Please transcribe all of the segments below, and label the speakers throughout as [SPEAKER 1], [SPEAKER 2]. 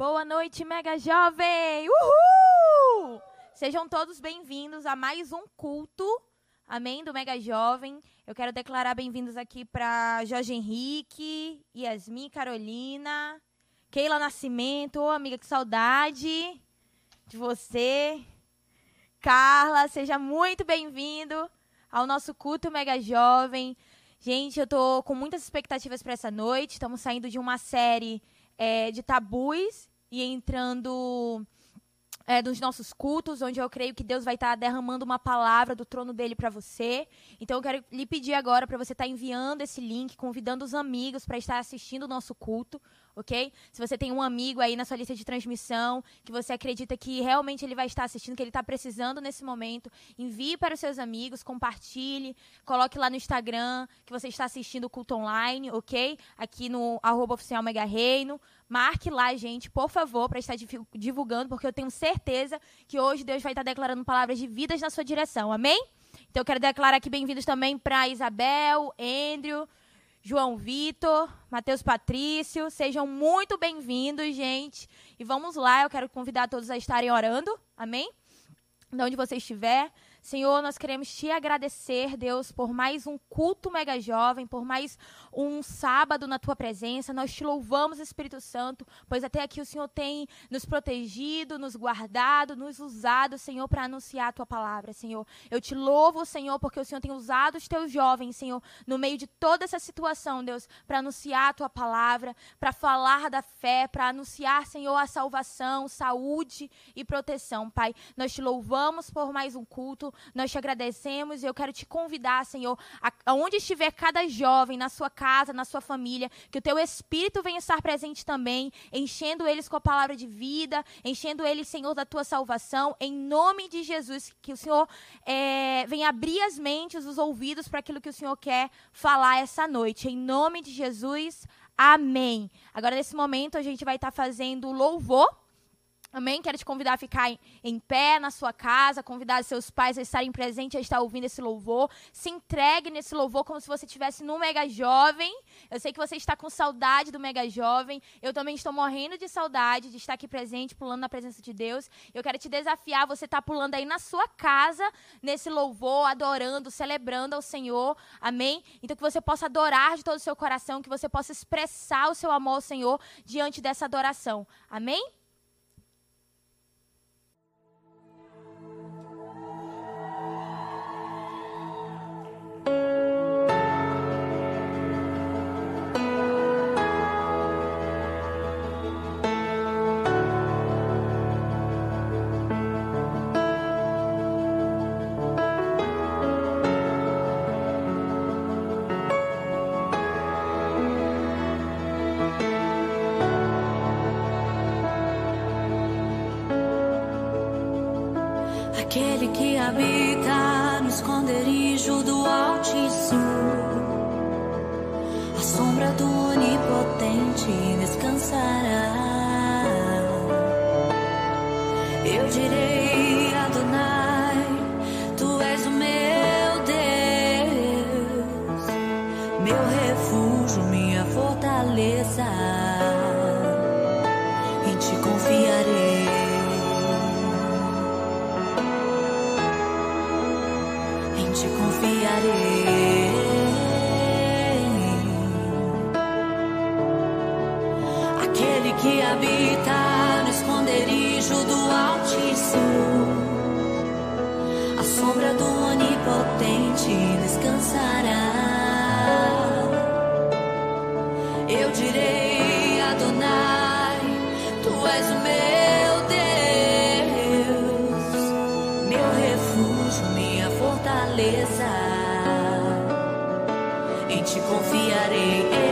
[SPEAKER 1] Boa noite, Mega Jovem! Uhul! Sejam todos bem-vindos a mais um culto, amém, do Mega Jovem. Eu quero declarar bem-vindos aqui para Jorge Henrique, Yasmin Carolina, Keila Nascimento, oh, amiga, que saudade de você. Carla, seja muito bem-vindo ao nosso culto Mega Jovem. Gente, eu tô com muitas expectativas para essa noite. Estamos saindo de uma série é, de tabus e entrando é, dos nossos cultos, onde eu creio que Deus vai estar derramando uma palavra do trono dele para você. Então eu quero lhe pedir agora para você estar enviando esse link, convidando os amigos para estar assistindo o nosso culto, ok? Se você tem um amigo aí na sua lista de transmissão que você acredita que realmente ele vai estar assistindo, que ele está precisando nesse momento, envie para os seus amigos, compartilhe, coloque lá no Instagram que você está assistindo o culto online, ok? Aqui no arroba oficial Mega Reino. Marque lá, gente, por favor, para estar divulgando, porque eu tenho certeza que hoje Deus vai estar declarando palavras de vidas na sua direção. Amém? Então eu quero declarar aqui bem-vindos também para Isabel, Andrew, João Vitor, Matheus Patrício. Sejam muito bem-vindos, gente. E vamos lá, eu quero convidar todos a estarem orando. Amém? De onde você estiver. Senhor, nós queremos te agradecer, Deus, por mais um culto mega jovem, por mais um sábado na tua presença. Nós te louvamos, Espírito Santo, pois até aqui o Senhor tem nos protegido, nos guardado, nos usado, Senhor, para anunciar a tua palavra, Senhor. Eu te louvo, Senhor, porque o Senhor tem usado os teus jovens, Senhor, no meio de toda essa situação, Deus, para anunciar a tua palavra, para falar da fé, para anunciar, Senhor, a salvação, saúde e proteção, Pai. Nós te louvamos por mais um culto nós te agradecemos e eu quero te convidar, Senhor, aonde estiver cada jovem, na sua casa, na sua família, que o teu Espírito venha estar presente também, enchendo eles com a palavra de vida, enchendo eles, Senhor, da tua salvação, em nome de Jesus, que o Senhor é, venha abrir as mentes, os ouvidos para aquilo que o Senhor quer falar essa noite, em nome de Jesus. Amém. Agora, nesse momento, a gente vai estar fazendo louvor. Amém? Quero te convidar a ficar em, em, pé na sua casa, convidar seus pais a estarem presentes, a estar ouvindo esse louvor. Se entregue nesse louvor como se você estivesse no Mega Jovem. Eu sei que você está com saudade do Mega Jovem. Eu também estou morrendo de saudade de estar aqui presente, pulando na presença de Deus. Eu quero te desafiar, você está pulando aí na sua casa, nesse louvor, adorando, celebrando ao Senhor. Amém? Então que você possa adorar de todo o seu coração, que você possa expressar o seu amor ao Senhor diante dessa adoração. Amém?
[SPEAKER 2] Descansará. Eu direi, sombra do Onipotente descansará. Eu direi, Adonai, tu és o meu. fortaleza. Em ti confiarei,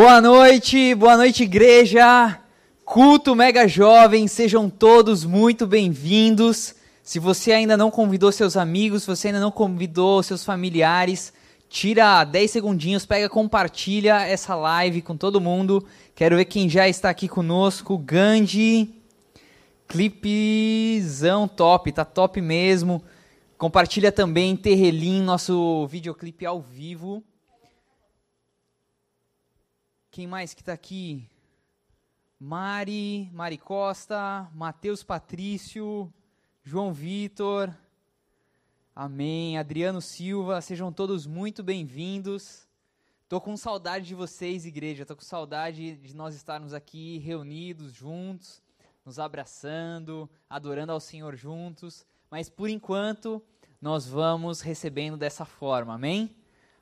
[SPEAKER 3] Boa noite, boa noite, igreja. Culto Mega Jovem, sejam todos muito bem-vindos. Se você ainda não convidou seus amigos, se você ainda não convidou seus familiares, tira 10 segundinhos, pega, compartilha essa live com todo mundo. Quero ver quem já está aqui conosco. Gandhi, clipezão top, tá top mesmo. Compartilha também Terrelim, nosso videoclipe ao vivo. Quem mais que está aqui? Mari, Mari Costa, Matheus Patrício, João Vitor. Amém. Adriano Silva, sejam todos muito bem-vindos. Tô com saudade de vocês, igreja. Tô com saudade de nós estarmos aqui reunidos juntos, nos abraçando, adorando ao Senhor juntos. Mas por enquanto, nós vamos recebendo dessa forma. Amém?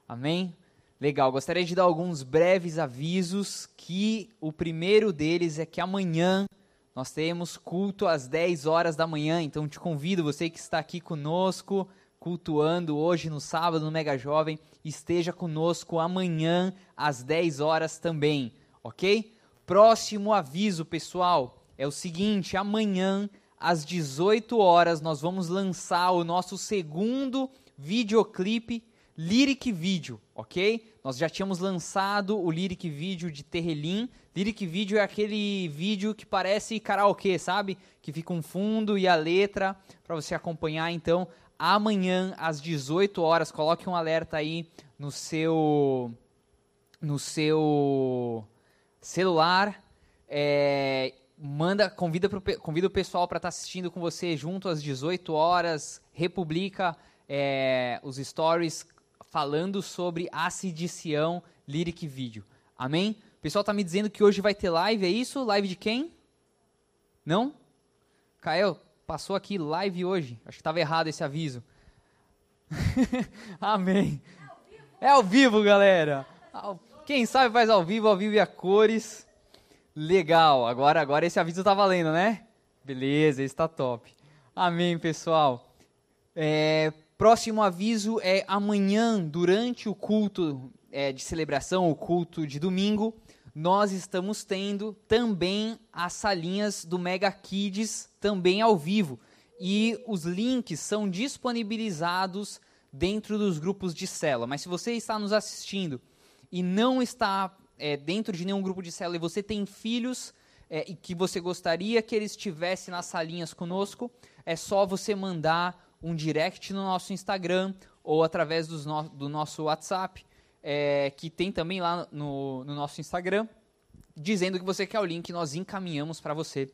[SPEAKER 3] Amém. Legal, gostaria de dar alguns breves avisos, que o primeiro deles é que amanhã nós temos culto às 10 horas da manhã, então te convido, você que está aqui conosco, cultuando hoje no sábado no Mega Jovem, esteja conosco amanhã às 10 horas também, ok? Próximo aviso, pessoal, é o seguinte, amanhã às 18 horas nós vamos lançar o nosso segundo videoclipe Lyric Video, ok? Nós já tínhamos lançado o Lyric Video de Terrelim. Lyric Video é aquele vídeo que parece karaokê, sabe? Que fica um fundo e a letra para você acompanhar. Então, amanhã às 18 horas, coloque um alerta aí no seu no seu celular. É, manda, convida, pro, convida o pessoal para estar tá assistindo com você junto às 18 horas. Republica é, os stories falando sobre Acid Sião Lyric Video. Amém? O pessoal está me dizendo que hoje vai ter live, é isso? Live de quem? Não? Caio, passou aqui live hoje. Acho que estava errado esse aviso. Amém. É ao vivo, galera. Quem sabe faz ao vivo, ao vivo e a cores. Legal. Agora, agora esse aviso tá valendo, né? Beleza, está top. Amém, pessoal. É, Próximo aviso é amanhã, durante o culto é, de celebração, o culto de domingo, nós estamos tendo também as salinhas do Mega Kids também ao vivo. E os links são disponibilizados dentro dos grupos de célula. Mas se você está nos assistindo e não está é, dentro de nenhum grupo de célula e você tem filhos é, e que você gostaria que eles estivessem nas salinhas conosco, é só você mandar um direct no nosso Instagram ou através no, do nosso WhatsApp, é, que tem também lá no, no nosso Instagram, dizendo que você quer o link, nós encaminhamos para você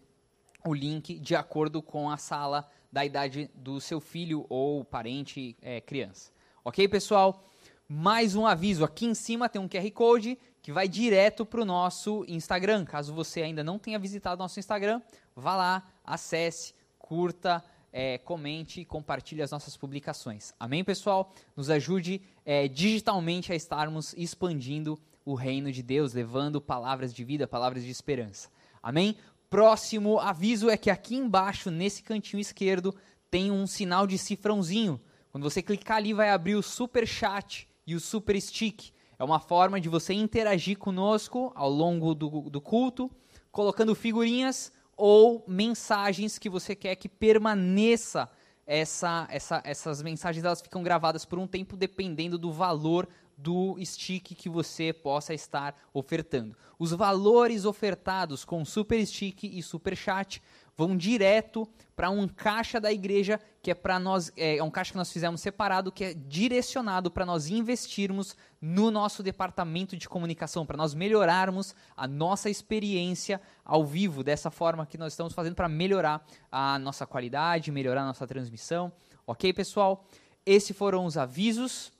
[SPEAKER 3] o link de acordo com a sala da idade do seu filho ou parente é, criança. Ok, pessoal? Mais um aviso: aqui em cima tem um QR Code que vai direto para o nosso Instagram. Caso você ainda não tenha visitado nosso Instagram, vá lá, acesse, curta, é, comente e compartilhe as nossas publicações. Amém, pessoal? Nos ajude é, digitalmente a estarmos expandindo o reino de Deus, levando palavras de vida, palavras de esperança. Amém? Próximo aviso é que aqui embaixo, nesse cantinho esquerdo, tem um sinal de cifrãozinho. Quando você clicar ali, vai abrir o super chat e o super stick. É uma forma de você interagir conosco ao longo do, do culto, colocando figurinhas ou mensagens que você quer que permaneça essa, essa, essas mensagens elas ficam gravadas por um tempo dependendo do valor do stick que você possa estar ofertando. Os valores ofertados com Super Stick e Super Chat vão direto para um caixa da igreja que é para nós é, é, um caixa que nós fizemos separado que é direcionado para nós investirmos no nosso departamento de comunicação para nós melhorarmos a nossa experiência ao vivo dessa forma que nós estamos fazendo para melhorar a nossa qualidade melhorar a nossa transmissão. Ok pessoal? Esses foram os avisos.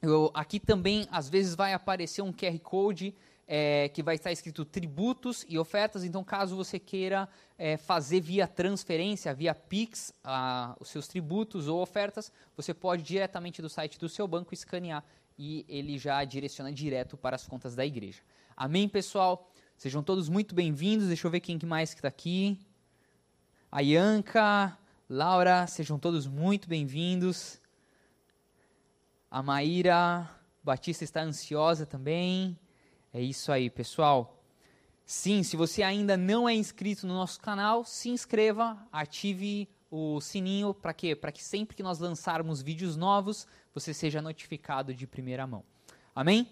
[SPEAKER 3] Eu, aqui também às vezes vai aparecer um QR code é, que vai estar escrito tributos e ofertas. Então, caso você queira é, fazer via transferência, via Pix, a, os seus tributos ou ofertas, você pode diretamente do site do seu banco escanear e ele já direciona direto para as contas da igreja. Amém, pessoal? Sejam todos muito bem-vindos. Deixa eu ver quem mais que está aqui. A Ianca, Laura, sejam todos muito bem-vindos. A Maíra Batista está ansiosa também. É isso aí, pessoal. Sim, se você ainda não é inscrito no nosso canal, se inscreva, ative o sininho para quê? Para que sempre que nós lançarmos vídeos novos, você seja notificado de primeira mão. Amém?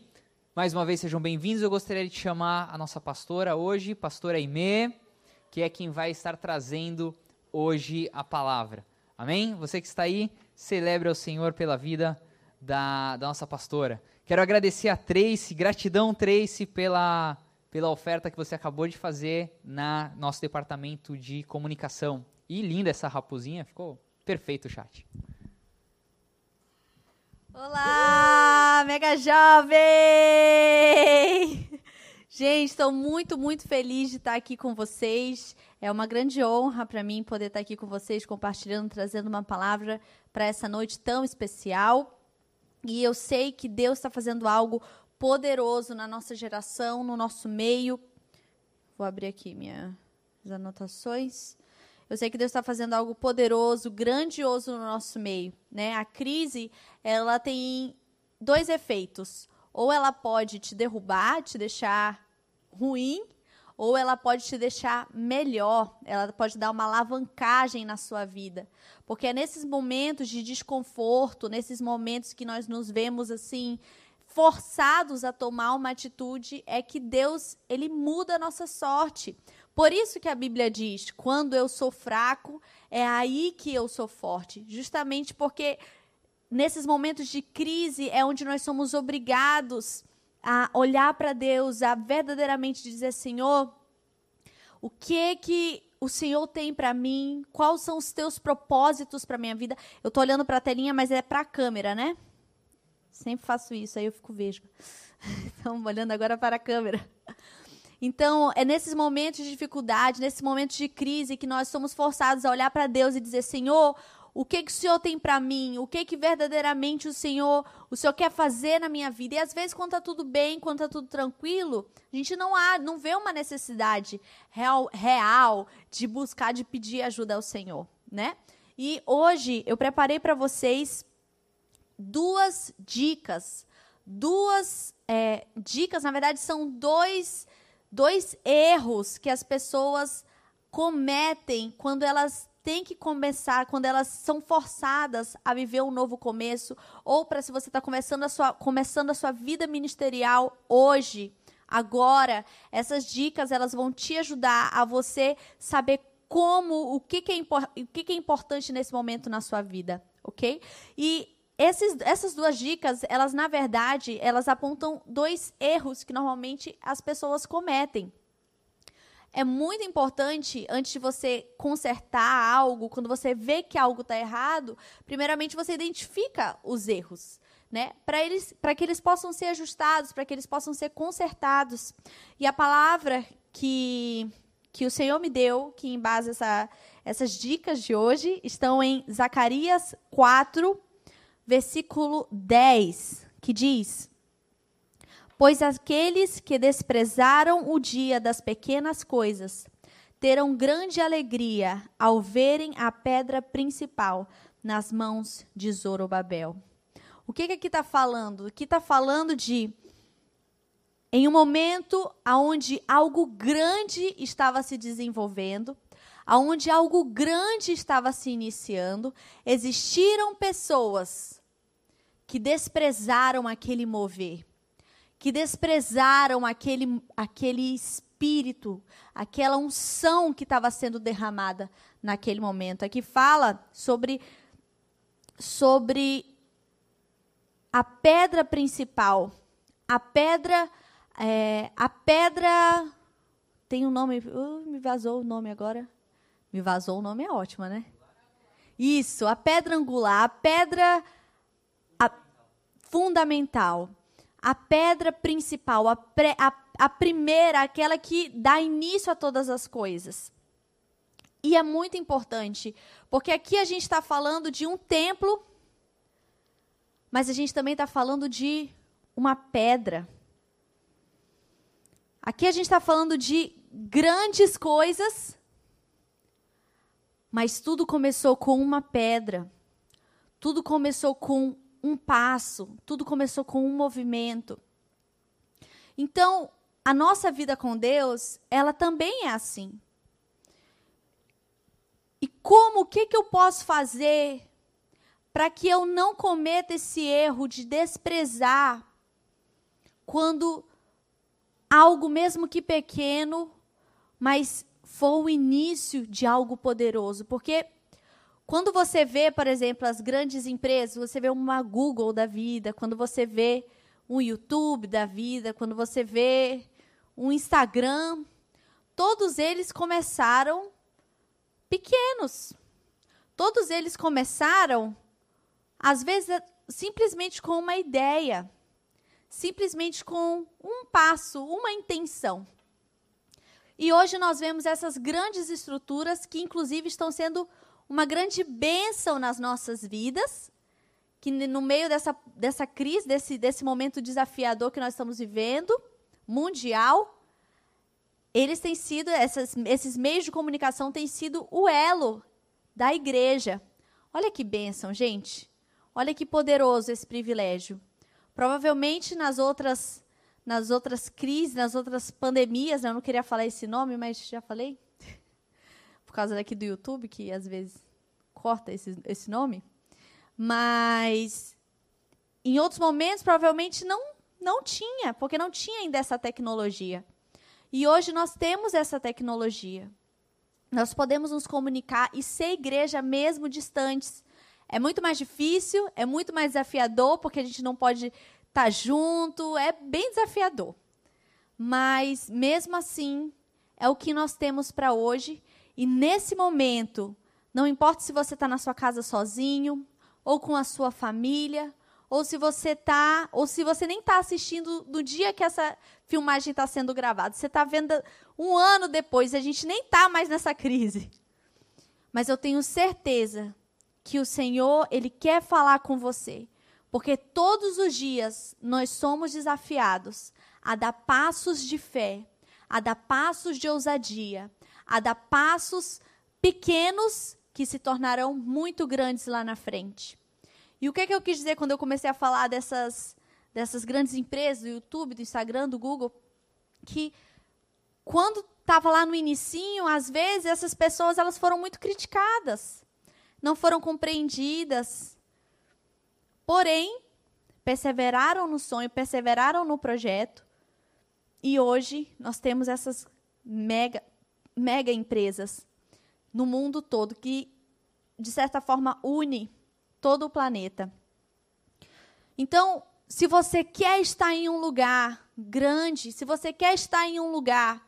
[SPEAKER 3] Mais uma vez sejam bem-vindos. Eu gostaria de chamar a nossa pastora hoje, pastora Aimee, que é quem vai estar trazendo hoje a palavra. Amém? Você que está aí, celebre ao Senhor pela vida da, da nossa pastora. Quero agradecer a Tracy, gratidão Tracy pela, pela oferta que você acabou de fazer na nosso departamento de comunicação. E linda essa raposinha, ficou perfeito o chat.
[SPEAKER 4] Olá, mega jovem! Gente, estou muito, muito feliz de estar aqui com vocês. É uma grande honra para mim poder estar aqui com vocês, compartilhando, trazendo uma palavra para essa noite tão especial. E eu sei que Deus está fazendo algo poderoso na nossa geração, no nosso meio. Vou abrir aqui minhas anotações. Eu sei que Deus está fazendo algo poderoso, grandioso no nosso meio. Né? A crise, ela tem dois efeitos. Ou ela pode te derrubar, te deixar ruim, ou ela pode te deixar melhor, ela pode dar uma alavancagem na sua vida. Porque é nesses momentos de desconforto, nesses momentos que nós nos vemos assim, forçados a tomar uma atitude, é que Deus, ele muda a nossa sorte. Por isso que a Bíblia diz: quando eu sou fraco, é aí que eu sou forte. Justamente porque nesses momentos de crise é onde nós somos obrigados a olhar para Deus, a verdadeiramente dizer: Senhor, o que que o Senhor tem para mim? Quais são os teus propósitos para minha vida? Eu estou olhando para a telinha, mas é para a câmera, né? Sempre faço isso, aí eu fico vesga. Então, olhando agora para a câmera. Então, é nesses momentos de dificuldade, nesses momentos de crise, que nós somos forçados a olhar para Deus e dizer: Senhor, o que, que o Senhor tem para mim? O que que verdadeiramente o Senhor, o Senhor quer fazer na minha vida? E às vezes, quando está tudo bem, quando está tudo tranquilo, a gente não há, não vê uma necessidade real, real de buscar, de pedir ajuda ao Senhor, né? E hoje eu preparei para vocês duas dicas, duas é, dicas, na verdade são dois, dois erros que as pessoas cometem quando elas têm que começar quando elas são forçadas a viver um novo começo, ou para se você está começando, a sua, começando a sua vida ministerial hoje, agora, essas dicas elas vão te ajudar a você saber como, o que, que, é, o que, que é importante nesse momento na sua vida, ok? E esses, essas duas dicas, elas na verdade, elas apontam dois erros que normalmente as pessoas cometem é muito importante, antes de você consertar algo, quando você vê que algo está errado, primeiramente você identifica os erros. Né, para eles, para que eles possam ser ajustados, para que eles possam ser consertados. E a palavra que que o Senhor me deu, que embasa essa, essas dicas de hoje, estão em Zacarias 4, versículo 10, que diz: Pois aqueles que desprezaram o dia das pequenas coisas terão grande alegria ao verem a pedra principal nas mãos de Zorobabel. O que, que aqui está falando? Aqui está falando de em um momento onde algo grande estava se desenvolvendo, onde algo grande estava se iniciando, existiram pessoas que desprezaram aquele mover que desprezaram aquele, aquele espírito, aquela unção que estava sendo derramada naquele momento. Aqui fala sobre, sobre a pedra principal. A pedra. É, a pedra. Tem um nome. Uh, me vazou o nome agora. Me vazou o nome, é ótimo, né? Isso, a pedra angular, a pedra a, fundamental a pedra principal, a, a, a primeira, aquela que dá início a todas as coisas. E é muito importante, porque aqui a gente está falando de um templo, mas a gente também está falando de uma pedra. Aqui a gente está falando de grandes coisas, mas tudo começou com uma pedra. Tudo começou com um passo, tudo começou com um movimento. Então, a nossa vida com Deus, ela também é assim. E como, o que, que eu posso fazer para que eu não cometa esse erro de desprezar quando algo, mesmo que pequeno, mas for o início de algo poderoso? Porque quando você vê, por exemplo, as grandes empresas, você vê uma Google da vida, quando você vê um YouTube da vida, quando você vê um Instagram, todos eles começaram pequenos. Todos eles começaram, às vezes, simplesmente com uma ideia, simplesmente com um passo, uma intenção. E hoje nós vemos essas grandes estruturas que, inclusive, estão sendo uma grande bênção nas nossas vidas, que no meio dessa, dessa crise, desse, desse momento desafiador que nós estamos vivendo, mundial, eles têm sido, essas, esses meios de comunicação têm sido o elo da igreja. Olha que bênção, gente. Olha que poderoso esse privilégio. Provavelmente nas outras, nas outras crises, nas outras pandemias, né, eu não queria falar esse nome, mas já falei. Por causa daqui do YouTube, que às vezes corta esse, esse nome. Mas em outros momentos, provavelmente não, não tinha, porque não tinha ainda essa tecnologia. E hoje nós temos essa tecnologia. Nós podemos nos comunicar e ser igreja mesmo distantes. É muito mais difícil, é muito mais desafiador, porque a gente não pode estar tá junto, é bem desafiador. Mas, mesmo assim, é o que nós temos para hoje. E nesse momento, não importa se você está na sua casa sozinho, ou com a sua família, ou se você tá, ou se você nem está assistindo do dia que essa filmagem está sendo gravada. Você está vendo um ano depois, a gente nem está mais nessa crise. Mas eu tenho certeza que o Senhor, Ele quer falar com você. Porque todos os dias nós somos desafiados a dar passos de fé, a dar passos de ousadia, a dar passos pequenos que se tornarão muito grandes lá na frente. E o que, é que eu quis dizer quando eu comecei a falar dessas, dessas grandes empresas, do YouTube, do Instagram, do Google? Que quando estava lá no inicinho, às vezes essas pessoas elas foram muito criticadas, não foram compreendidas. Porém, perseveraram no sonho, perseveraram no projeto. E hoje nós temos essas mega, mega empresas no mundo todo que, de certa forma, une todo o planeta. Então, se você quer estar em um lugar grande, se você quer estar em um lugar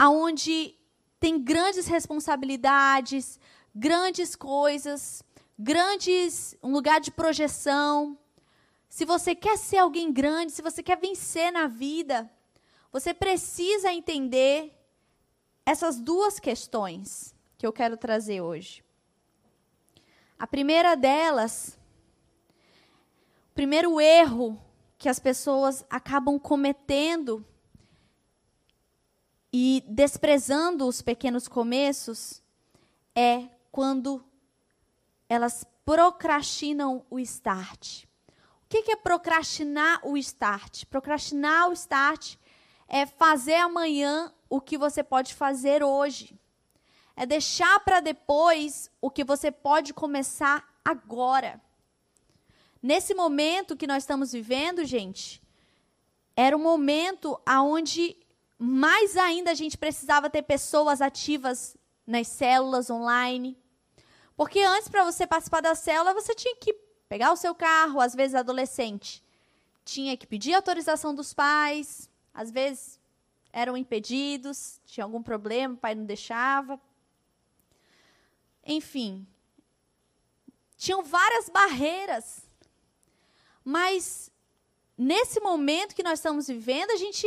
[SPEAKER 4] onde tem grandes responsabilidades, grandes coisas, grandes um lugar de projeção, se você quer ser alguém grande, se você quer vencer na vida, você precisa entender essas duas questões que eu quero trazer hoje. A primeira delas, o primeiro erro que as pessoas acabam cometendo e desprezando os pequenos começos é quando elas procrastinam o start. O que é procrastinar o start? Procrastinar o start é fazer amanhã o que você pode fazer hoje. É deixar para depois o que você pode começar agora. Nesse momento que nós estamos vivendo, gente, era um momento aonde mais ainda a gente precisava ter pessoas ativas nas células online. Porque antes, para você participar da célula, você tinha que pegar o seu carro, às vezes adolescente, tinha que pedir autorização dos pais, às vezes eram impedidos, tinha algum problema, o pai não deixava. Enfim, tinham várias barreiras. Mas nesse momento que nós estamos vivendo, a gente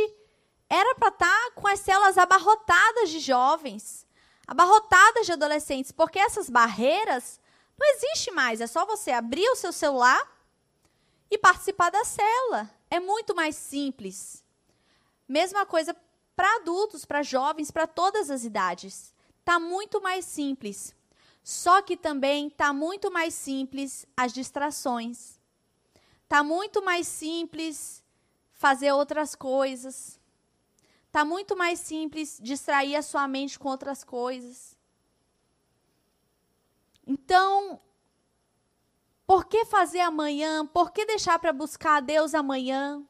[SPEAKER 4] era para estar tá com as células abarrotadas de jovens, abarrotadas de adolescentes, porque essas barreiras não existem mais. É só você abrir o seu celular e participar da célula. É muito mais simples. Mesma coisa para adultos, para jovens, para todas as idades. Está muito mais simples. Só que também está muito mais simples as distrações. Está muito mais simples fazer outras coisas. Está muito mais simples distrair a sua mente com outras coisas. Então, por que fazer amanhã? Por que deixar para buscar a Deus amanhã?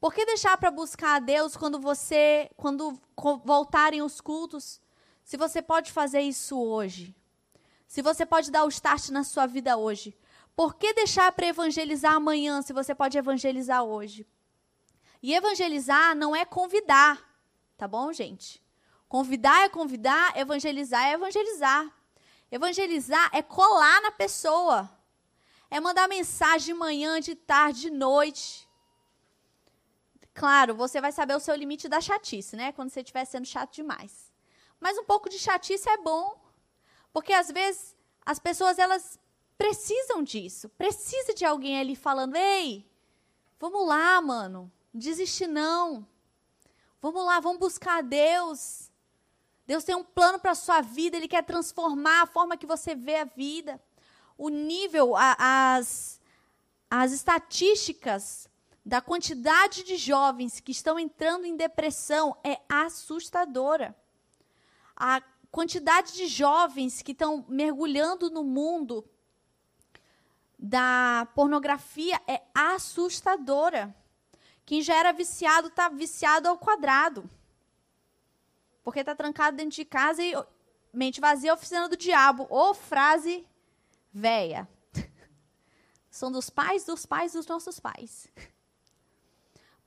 [SPEAKER 4] Por que deixar para buscar a Deus quando você, quando voltarem os cultos? Se você pode fazer isso hoje. Se você pode dar o start na sua vida hoje. Por que deixar para evangelizar amanhã se você pode evangelizar hoje? E evangelizar não é convidar, tá bom, gente? Convidar é convidar, evangelizar é evangelizar. Evangelizar é colar na pessoa. É mandar mensagem de manhã, de tarde, de noite. Claro, você vai saber o seu limite da chatice, né? Quando você estiver sendo chato demais. Mas um pouco de chatice é bom, porque às vezes as pessoas elas precisam disso, precisa de alguém ali falando: "Ei, vamos lá, mano, desiste não. Vamos lá, vamos buscar a Deus. Deus tem um plano para a sua vida, Ele quer transformar a forma que você vê a vida. O nível, a, as, as estatísticas da quantidade de jovens que estão entrando em depressão é assustadora. A quantidade de jovens que estão mergulhando no mundo da pornografia é assustadora. Quem já era viciado está viciado ao quadrado. Porque está trancado dentro de casa e mente vazia, oficina do diabo. Ou frase véia. São dos pais dos pais dos nossos pais.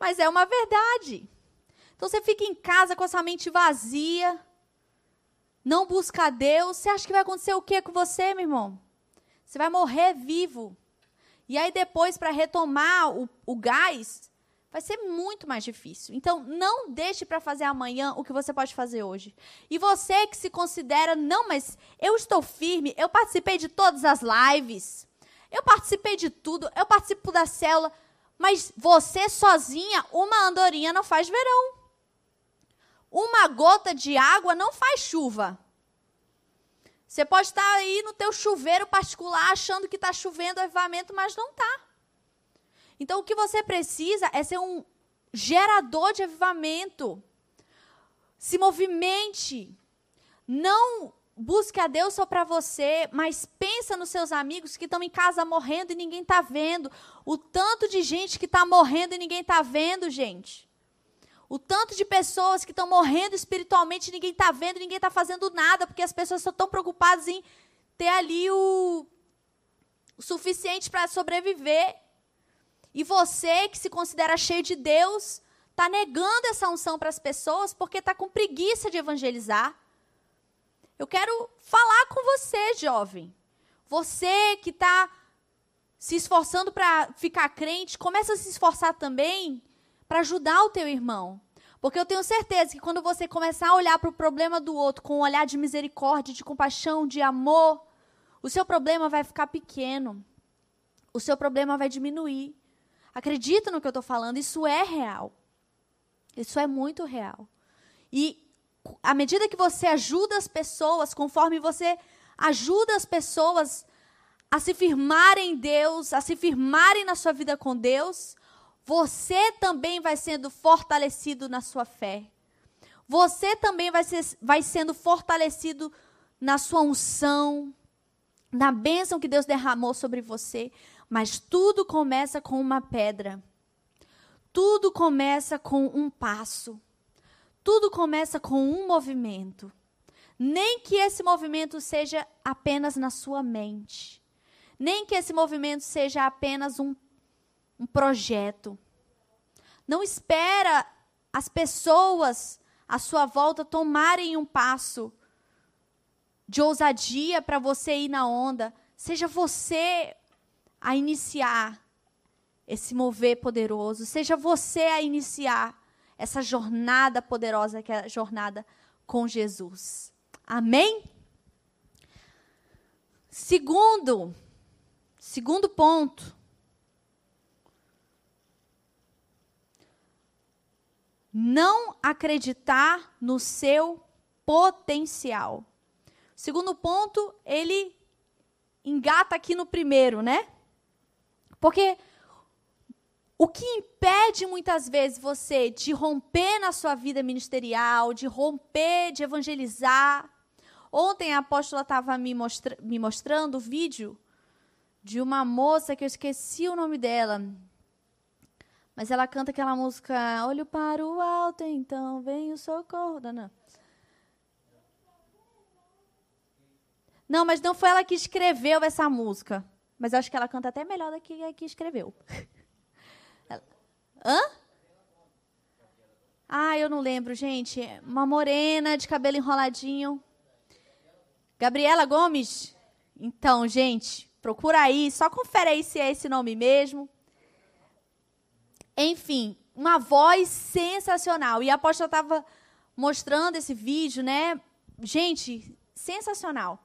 [SPEAKER 4] Mas é uma verdade. Então você fica em casa com essa mente vazia, não busca Deus, você acha que vai acontecer o que com você, meu irmão? Você vai morrer vivo. E aí depois, para retomar o, o gás, vai ser muito mais difícil. Então, não deixe para fazer amanhã o que você pode fazer hoje. E você que se considera, não, mas eu estou firme, eu participei de todas as lives, eu participei de tudo, eu participo da célula. Mas você sozinha, uma andorinha não faz verão. Uma gota de água não faz chuva. Você pode estar aí no teu chuveiro particular achando que está chovendo avivamento, mas não está. Então o que você precisa é ser um gerador de avivamento. Se movimente. Não busque a Deus só para você, mas pensa nos seus amigos que estão em casa morrendo e ninguém está vendo. O tanto de gente que está morrendo e ninguém está vendo, gente. O tanto de pessoas que estão morrendo espiritualmente e ninguém está vendo, ninguém está fazendo nada, porque as pessoas estão tão preocupadas em ter ali o, o suficiente para sobreviver. E você, que se considera cheio de Deus, está negando essa unção para as pessoas porque está com preguiça de evangelizar. Eu quero falar com você, jovem. Você que está se esforçando para ficar crente, começa a se esforçar também para ajudar o teu irmão. Porque eu tenho certeza que quando você começar a olhar para o problema do outro com um olhar de misericórdia, de compaixão, de amor, o seu problema vai ficar pequeno. O seu problema vai diminuir. Acredita no que eu estou falando, isso é real. Isso é muito real. E à medida que você ajuda as pessoas, conforme você ajuda as pessoas a se firmarem em Deus, a se firmarem na sua vida com Deus, você também vai sendo fortalecido na sua fé. Você também vai, ser, vai sendo fortalecido na sua unção, na bênção que Deus derramou sobre você. Mas tudo começa com uma pedra. Tudo começa com um passo. Tudo começa com um movimento. Nem que esse movimento seja apenas na sua mente. Nem que esse movimento seja apenas um, um projeto. Não espera as pessoas à sua volta tomarem um passo de ousadia para você ir na onda. Seja você a iniciar esse mover poderoso. Seja você a iniciar essa jornada poderosa que é a jornada com Jesus. Amém? Segundo, segundo ponto. Não acreditar no seu potencial. Segundo ponto, ele engata aqui no primeiro, né? Porque o que impede muitas vezes você de romper na sua vida ministerial, de romper, de evangelizar. Ontem a apóstola estava me, mostra me mostrando o vídeo de uma moça que eu esqueci o nome dela. Mas ela canta aquela música Olho para o alto, então vem o socorro. Não, não. Não, mas não foi ela que escreveu essa música. Mas acho que ela canta até melhor do que a que escreveu. Hã? Ah, eu não lembro, gente. Uma morena de cabelo enroladinho. Gabriela Gomes? Então, gente, procura aí, só confere aí se é esse nome mesmo. Enfim, uma voz sensacional. E a apóstola estava mostrando esse vídeo, né? Gente, sensacional.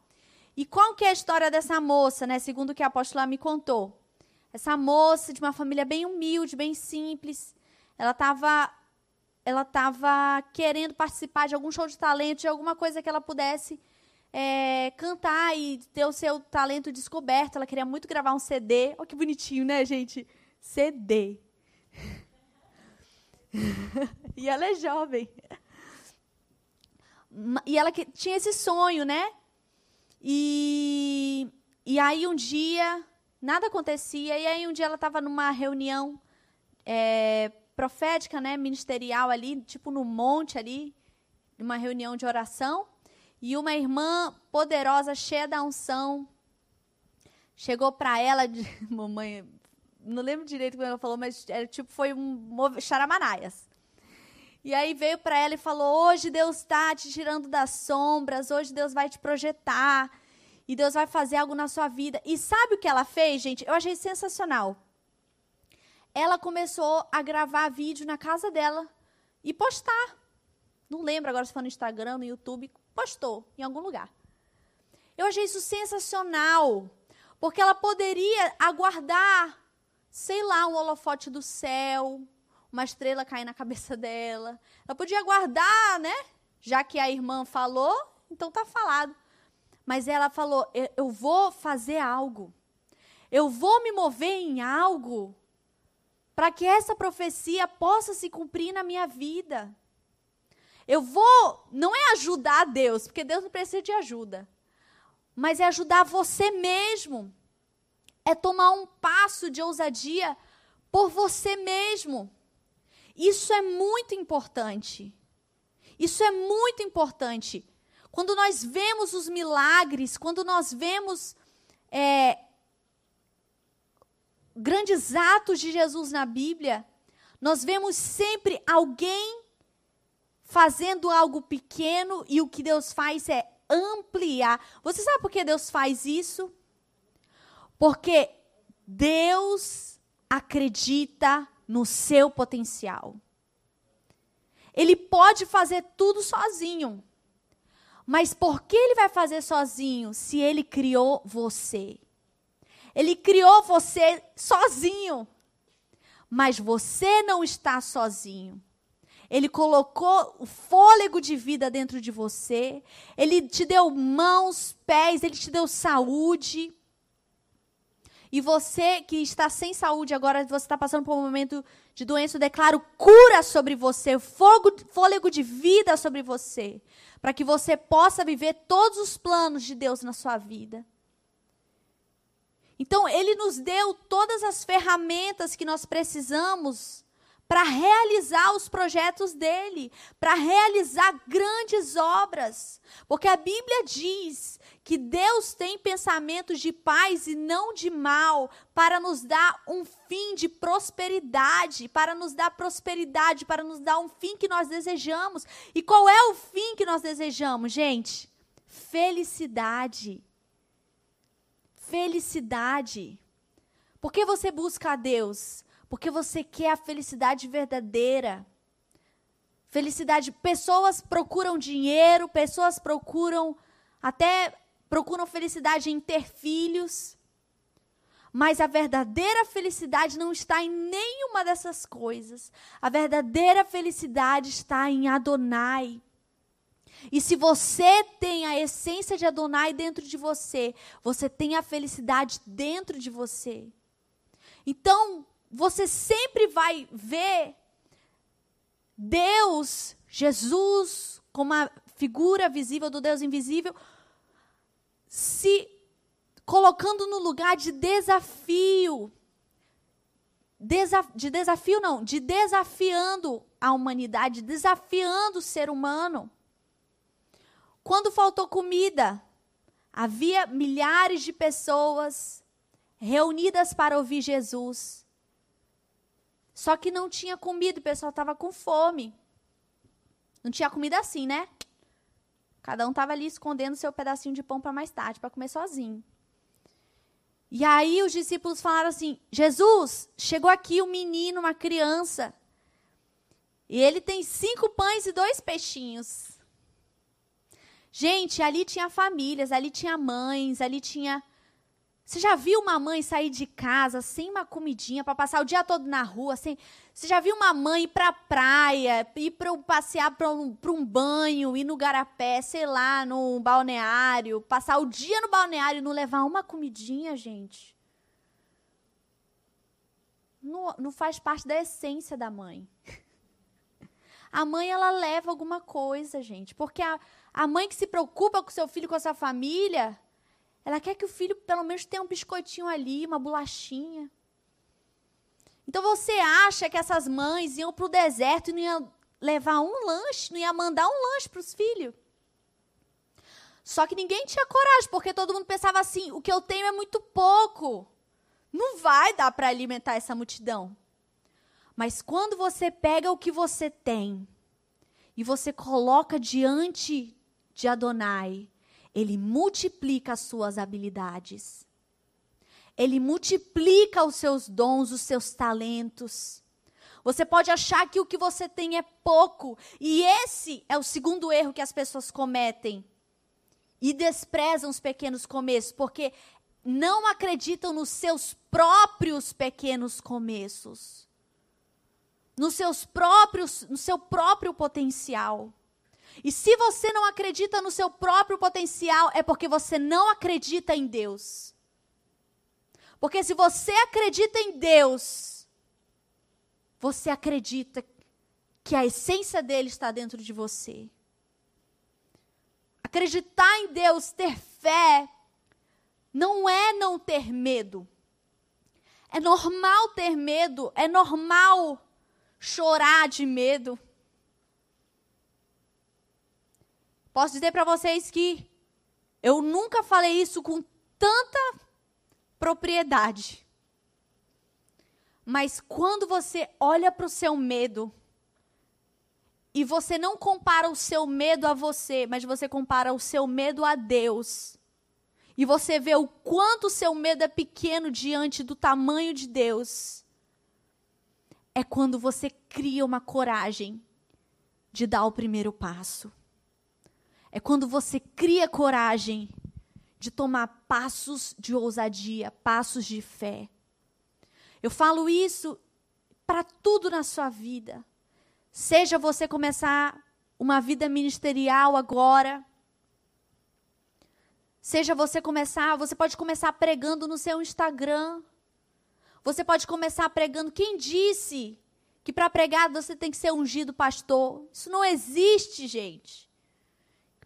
[SPEAKER 4] E qual que é a história dessa moça, né? Segundo o que a apóstola me contou. Essa moça de uma família bem humilde, bem simples, ela estava ela tava querendo participar de algum show de talento, de alguma coisa que ela pudesse é, cantar e ter o seu talento descoberto. Ela queria muito gravar um CD. Olha que bonitinho, né, gente? CD. e ela é jovem. E ela que, tinha esse sonho, né? E, e aí um dia nada acontecia. E aí um dia ela estava numa reunião é, profética, né, ministerial ali, tipo no monte ali, numa reunião de oração. E uma irmã poderosa, cheia da unção, chegou para ela, de, mamãe, não lembro direito como ela falou, mas era, tipo foi um charamanaias. E aí veio para ela e falou: Hoje Deus está te tirando das sombras, hoje Deus vai te projetar e Deus vai fazer algo na sua vida. E sabe o que ela fez, gente? Eu achei sensacional. Ela começou a gravar vídeo na casa dela e postar. Não lembro agora se foi no Instagram, no YouTube, postou em algum lugar. Eu achei isso sensacional, porque ela poderia aguardar, sei lá, um holofote do céu, uma estrela cair na cabeça dela. Ela podia aguardar, né? Já que a irmã falou, então tá falado. Mas ela falou: eu vou fazer algo. Eu vou me mover em algo para que essa profecia possa se cumprir na minha vida. Eu vou, não é ajudar Deus, porque Deus não precisa de ajuda, mas é ajudar você mesmo. É tomar um passo de ousadia por você mesmo. Isso é muito importante. Isso é muito importante. Quando nós vemos os milagres, quando nós vemos é, grandes atos de Jesus na Bíblia, nós vemos sempre alguém fazendo algo pequeno e o que Deus faz é ampliar. Você sabe por que Deus faz isso? Porque Deus acredita no seu potencial. Ele pode fazer tudo sozinho. Mas por que ele vai fazer sozinho se ele criou você? Ele criou você sozinho. Mas você não está sozinho. Ele colocou o fôlego de vida dentro de você. Ele te deu mãos, pés, ele te deu saúde. E você que está sem saúde agora, você está passando por um momento de doença, eu declaro cura sobre você, fogo, fôlego de vida sobre você, para que você possa viver todos os planos de Deus na sua vida. Então, Ele nos deu todas as ferramentas que nós precisamos para realizar os projetos dele, para realizar grandes obras. Porque a Bíblia diz que Deus tem pensamentos de paz e não de mal, para nos dar um fim de prosperidade, para nos dar prosperidade, para nos dar um fim que nós desejamos. E qual é o fim que nós desejamos, gente? Felicidade. Felicidade. Por que você busca a Deus? Porque você quer a felicidade verdadeira. Felicidade. Pessoas procuram dinheiro, pessoas procuram até procuram felicidade em ter filhos. Mas a verdadeira felicidade não está em nenhuma dessas coisas. A verdadeira felicidade está em Adonai. E se você tem a essência de Adonai dentro de você, você tem a felicidade dentro de você. Então, você sempre vai ver Deus, Jesus, como a figura visível do Deus invisível, se colocando no lugar de desafio. de desafio, não, de desafiando a humanidade, desafiando o ser humano. Quando faltou comida, havia milhares de pessoas reunidas para ouvir Jesus. Só que não tinha comida, o pessoal estava com fome. Não tinha comida assim, né? Cada um estava ali escondendo seu pedacinho de pão para mais tarde, para comer sozinho. E aí os discípulos falaram assim: Jesus, chegou aqui um menino, uma criança, e ele tem cinco pães e dois peixinhos. Gente, ali tinha famílias, ali tinha mães, ali tinha você já viu uma mãe sair de casa sem uma comidinha para passar o dia todo na rua? Sem... Você já viu uma mãe ir para a praia, ir para passear para um, um banho, ir no garapé, sei lá, no balneário, passar o dia no balneário e não levar uma comidinha, gente? Não, não faz parte da essência da mãe. A mãe, ela leva alguma coisa, gente. Porque a, a mãe que se preocupa com seu filho, com a sua família, ela quer que o filho, pelo menos, tenha um biscoitinho ali, uma bolachinha. Então você acha que essas mães iam para o deserto e não iam levar um lanche, não ia mandar um lanche para os filhos? Só que ninguém tinha coragem, porque todo mundo pensava assim: o que eu tenho é muito pouco. Não vai dar para alimentar essa multidão. Mas quando você pega o que você tem e você coloca diante de Adonai, ele multiplica as suas habilidades. Ele multiplica os seus dons, os seus talentos. Você pode achar que o que você tem é pouco, e esse é o segundo erro que as pessoas cometem. E desprezam os pequenos começos, porque não acreditam nos seus próprios pequenos começos. Nos seus próprios, no seu próprio potencial. E se você não acredita no seu próprio potencial, é porque você não acredita em Deus. Porque se você acredita em Deus, você acredita que a essência dele está dentro de você. Acreditar em Deus, ter fé, não é não ter medo. É normal ter medo, é normal chorar de medo. Posso dizer para vocês que eu nunca falei isso com tanta propriedade. Mas quando você olha para o seu medo, e você não compara o seu medo a você, mas você compara o seu medo a Deus, e você vê o quanto o seu medo é pequeno diante do tamanho de Deus, é quando você cria uma coragem de dar o primeiro passo. É quando você cria coragem de tomar passos de ousadia, passos de fé. Eu falo isso para tudo na sua vida. Seja você começar uma vida ministerial agora, seja você começar, você pode começar pregando no seu Instagram. Você pode começar pregando. Quem disse que para pregar você tem que ser ungido pastor? Isso não existe, gente.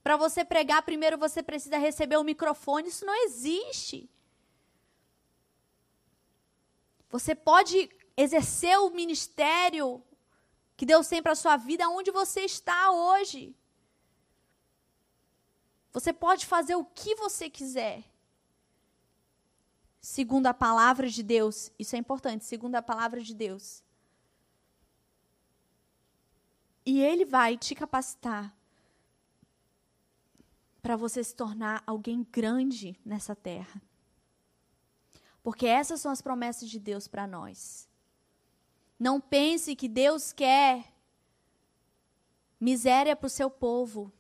[SPEAKER 4] Para você pregar, primeiro você precisa receber um microfone. Isso não existe. Você pode exercer o ministério que Deus tem para a sua vida onde você está hoje. Você pode fazer o que você quiser. Segundo a palavra de Deus, isso é importante, segundo a palavra de Deus. E Ele vai te capacitar para você se tornar alguém grande nessa terra. Porque essas são as promessas de Deus para nós. Não pense que Deus quer miséria para o seu povo.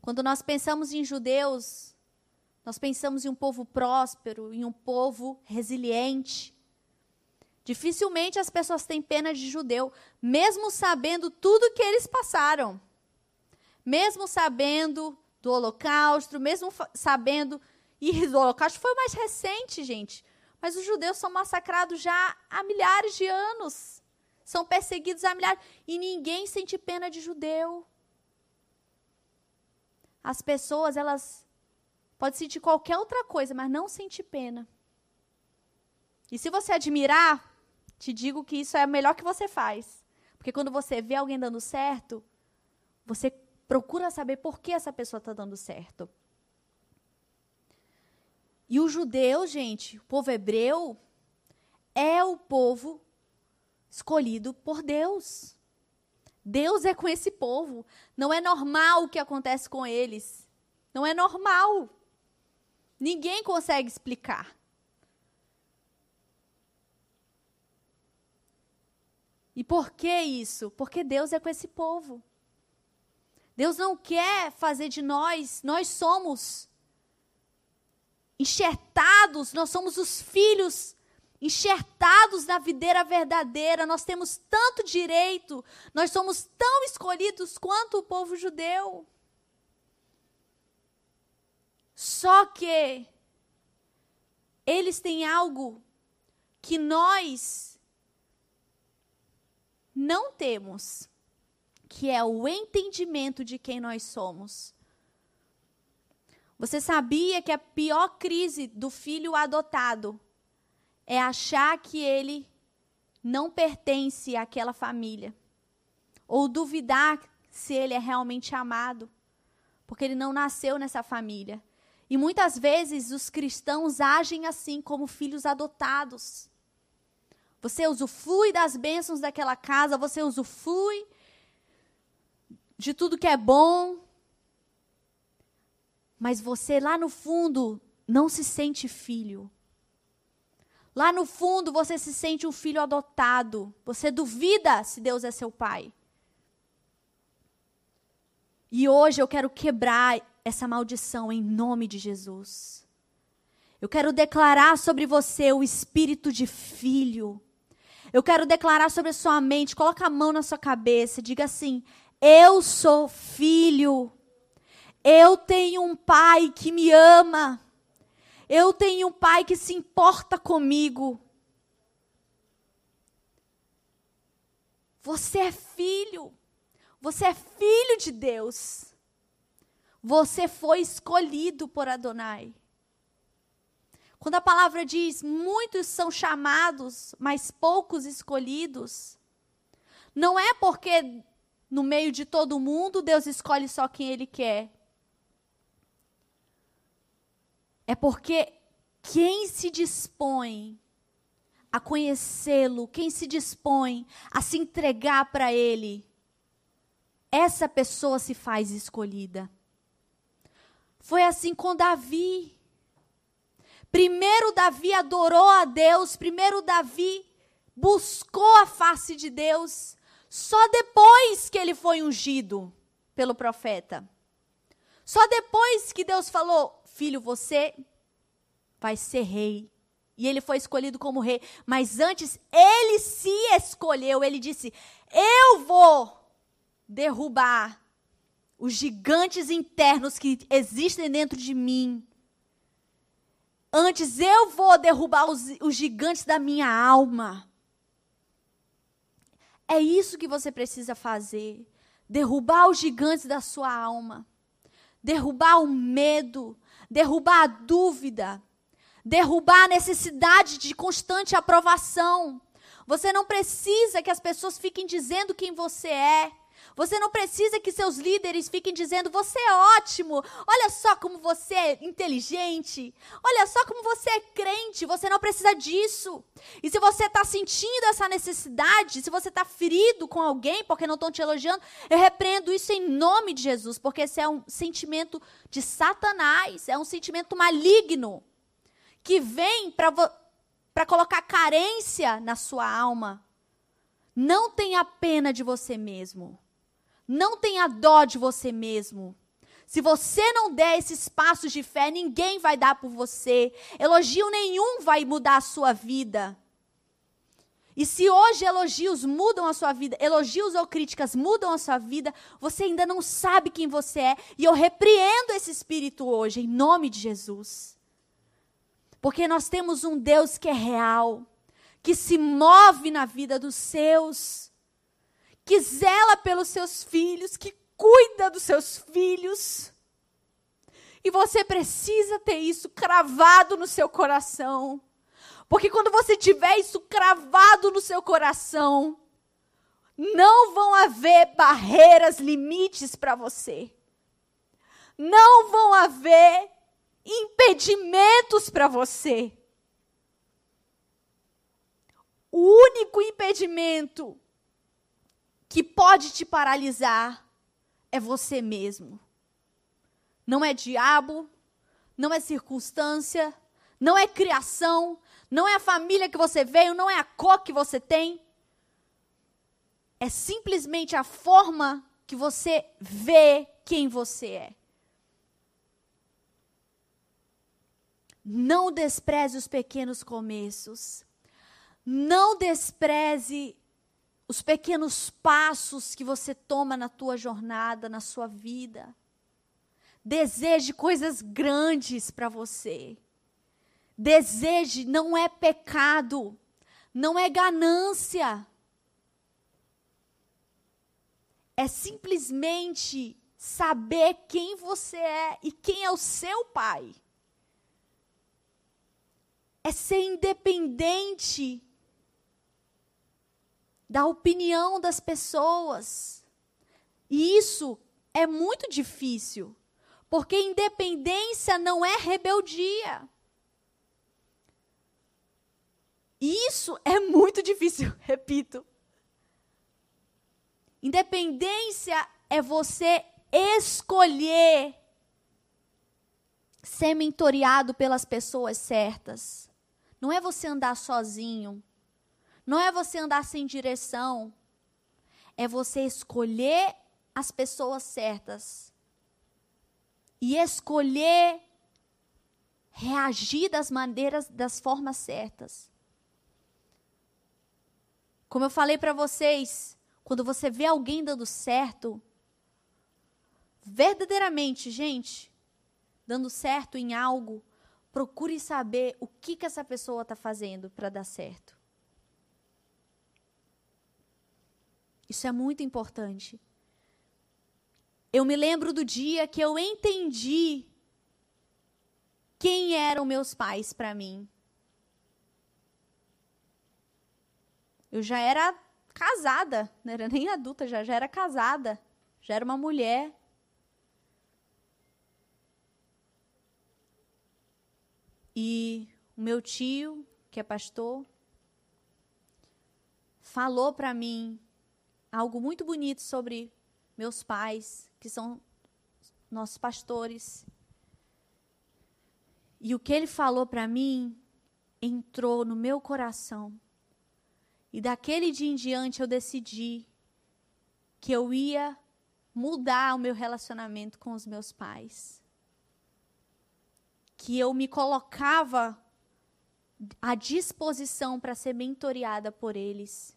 [SPEAKER 4] Quando nós pensamos em judeus, nós pensamos em um povo próspero, em um povo resiliente. Dificilmente as pessoas têm pena de judeu, mesmo sabendo tudo que eles passaram. Mesmo sabendo do Holocausto, mesmo sabendo. E o Holocausto foi o mais recente, gente. Mas os judeus são massacrados já há milhares de anos. São perseguidos há milhares. E ninguém sente pena de judeu. As pessoas, elas podem sentir qualquer outra coisa, mas não sentir pena. E se você admirar, te digo que isso é o melhor que você faz. Porque quando você vê alguém dando certo, você procura saber por que essa pessoa está dando certo. E o judeu, gente, o povo hebreu, é o povo escolhido por Deus. Deus é com esse povo. Não é normal o que acontece com eles. Não é normal. Ninguém consegue explicar. E por que isso? Porque Deus é com esse povo. Deus não quer fazer de nós, nós somos enxertados, nós somos os filhos enxertados na videira verdadeira, nós temos tanto direito, nós somos tão escolhidos quanto o povo judeu. Só que eles têm algo que nós não temos, que é o entendimento de quem nós somos. Você sabia que a pior crise do filho adotado é achar que ele não pertence àquela família. Ou duvidar se ele é realmente amado, porque ele não nasceu nessa família. E muitas vezes os cristãos agem assim, como filhos adotados. Você usufrui das bênçãos daquela casa, você usufrui de tudo que é bom. Mas você lá no fundo não se sente filho. Lá no fundo você se sente um filho adotado. Você duvida se Deus é seu pai. E hoje eu quero quebrar essa maldição em nome de Jesus. Eu quero declarar sobre você o espírito de filho. Eu quero declarar sobre a sua mente, coloca a mão na sua cabeça, diga assim: Eu sou filho. Eu tenho um pai que me ama. Eu tenho um pai que se importa comigo. Você é filho. Você é filho de Deus. Você foi escolhido por Adonai. Quando a palavra diz muitos são chamados, mas poucos escolhidos, não é porque no meio de todo mundo Deus escolhe só quem ele quer. É porque quem se dispõe a conhecê-lo, quem se dispõe a se entregar para ele, essa pessoa se faz escolhida. Foi assim com Davi. Primeiro Davi adorou a Deus, primeiro Davi buscou a face de Deus, só depois que ele foi ungido pelo profeta. Só depois que Deus falou: filho, você vai ser rei. E ele foi escolhido como rei. Mas antes, ele se escolheu. Ele disse: Eu vou derrubar os gigantes internos que existem dentro de mim. Antes, eu vou derrubar os, os gigantes da minha alma. É isso que você precisa fazer. Derrubar os gigantes da sua alma. Derrubar o medo derrubar a dúvida, derrubar a necessidade de constante aprovação. Você não precisa que as pessoas fiquem dizendo quem você é. Você não precisa que seus líderes fiquem dizendo: você é ótimo, olha só como você é inteligente, olha só como você é crente. Você não precisa disso. E se você está sentindo essa necessidade, se você está ferido com alguém porque não estão te elogiando, eu repreendo isso em nome de Jesus, porque esse é um sentimento de Satanás, é um sentimento maligno que vem para colocar carência na sua alma, Não tenha pena de você mesmo. Não tenha dó de você mesmo. Se você não der esses passos de fé, ninguém vai dar por você. Elogio nenhum vai mudar a sua vida. E se hoje elogios mudam a sua vida, elogios ou críticas mudam a sua vida, você ainda não sabe quem você é. E eu repreendo esse espírito hoje, em nome de Jesus. Porque nós temos um Deus que é real, que se move na vida dos seus, que zela pelos seus filhos, que cuida dos seus filhos. E você precisa ter isso cravado no seu coração. Porque quando você tiver isso cravado no seu coração, não vão haver barreiras, limites para você. Não vão haver impedimentos para você. O único impedimento que pode te paralisar é você mesmo. Não é diabo, não é circunstância, não é criação, não é a família que você veio, não é a cor que você tem. É simplesmente a forma que você vê quem você é. Não despreze os pequenos começos. Não despreze os pequenos passos que você toma na tua jornada, na sua vida. Deseje coisas grandes para você. Deseje não é pecado, não é ganância. É simplesmente saber quem você é e quem é o seu pai. É ser independente da opinião das pessoas. E isso é muito difícil, porque independência não é rebeldia. Isso é muito difícil, repito. Independência é você escolher ser mentoreado pelas pessoas certas. Não é você andar sozinho. Não é você andar sem direção. É você escolher as pessoas certas. E escolher reagir das maneiras, das formas certas. Como eu falei para vocês, quando você vê alguém dando certo, verdadeiramente, gente, dando certo em algo, procure saber o que, que essa pessoa está fazendo para dar certo. Isso é muito importante. Eu me lembro do dia que eu entendi quem eram meus pais para mim. Eu já era casada, não era nem adulta, já, já era casada, já era uma mulher. E o meu tio, que é pastor, falou para mim algo muito bonito sobre meus pais, que são nossos pastores. E o que ele falou para mim entrou no meu coração. E daquele dia em diante eu decidi que eu ia mudar o meu relacionamento com os meus pais. Que eu me colocava à disposição para ser mentoreada por eles.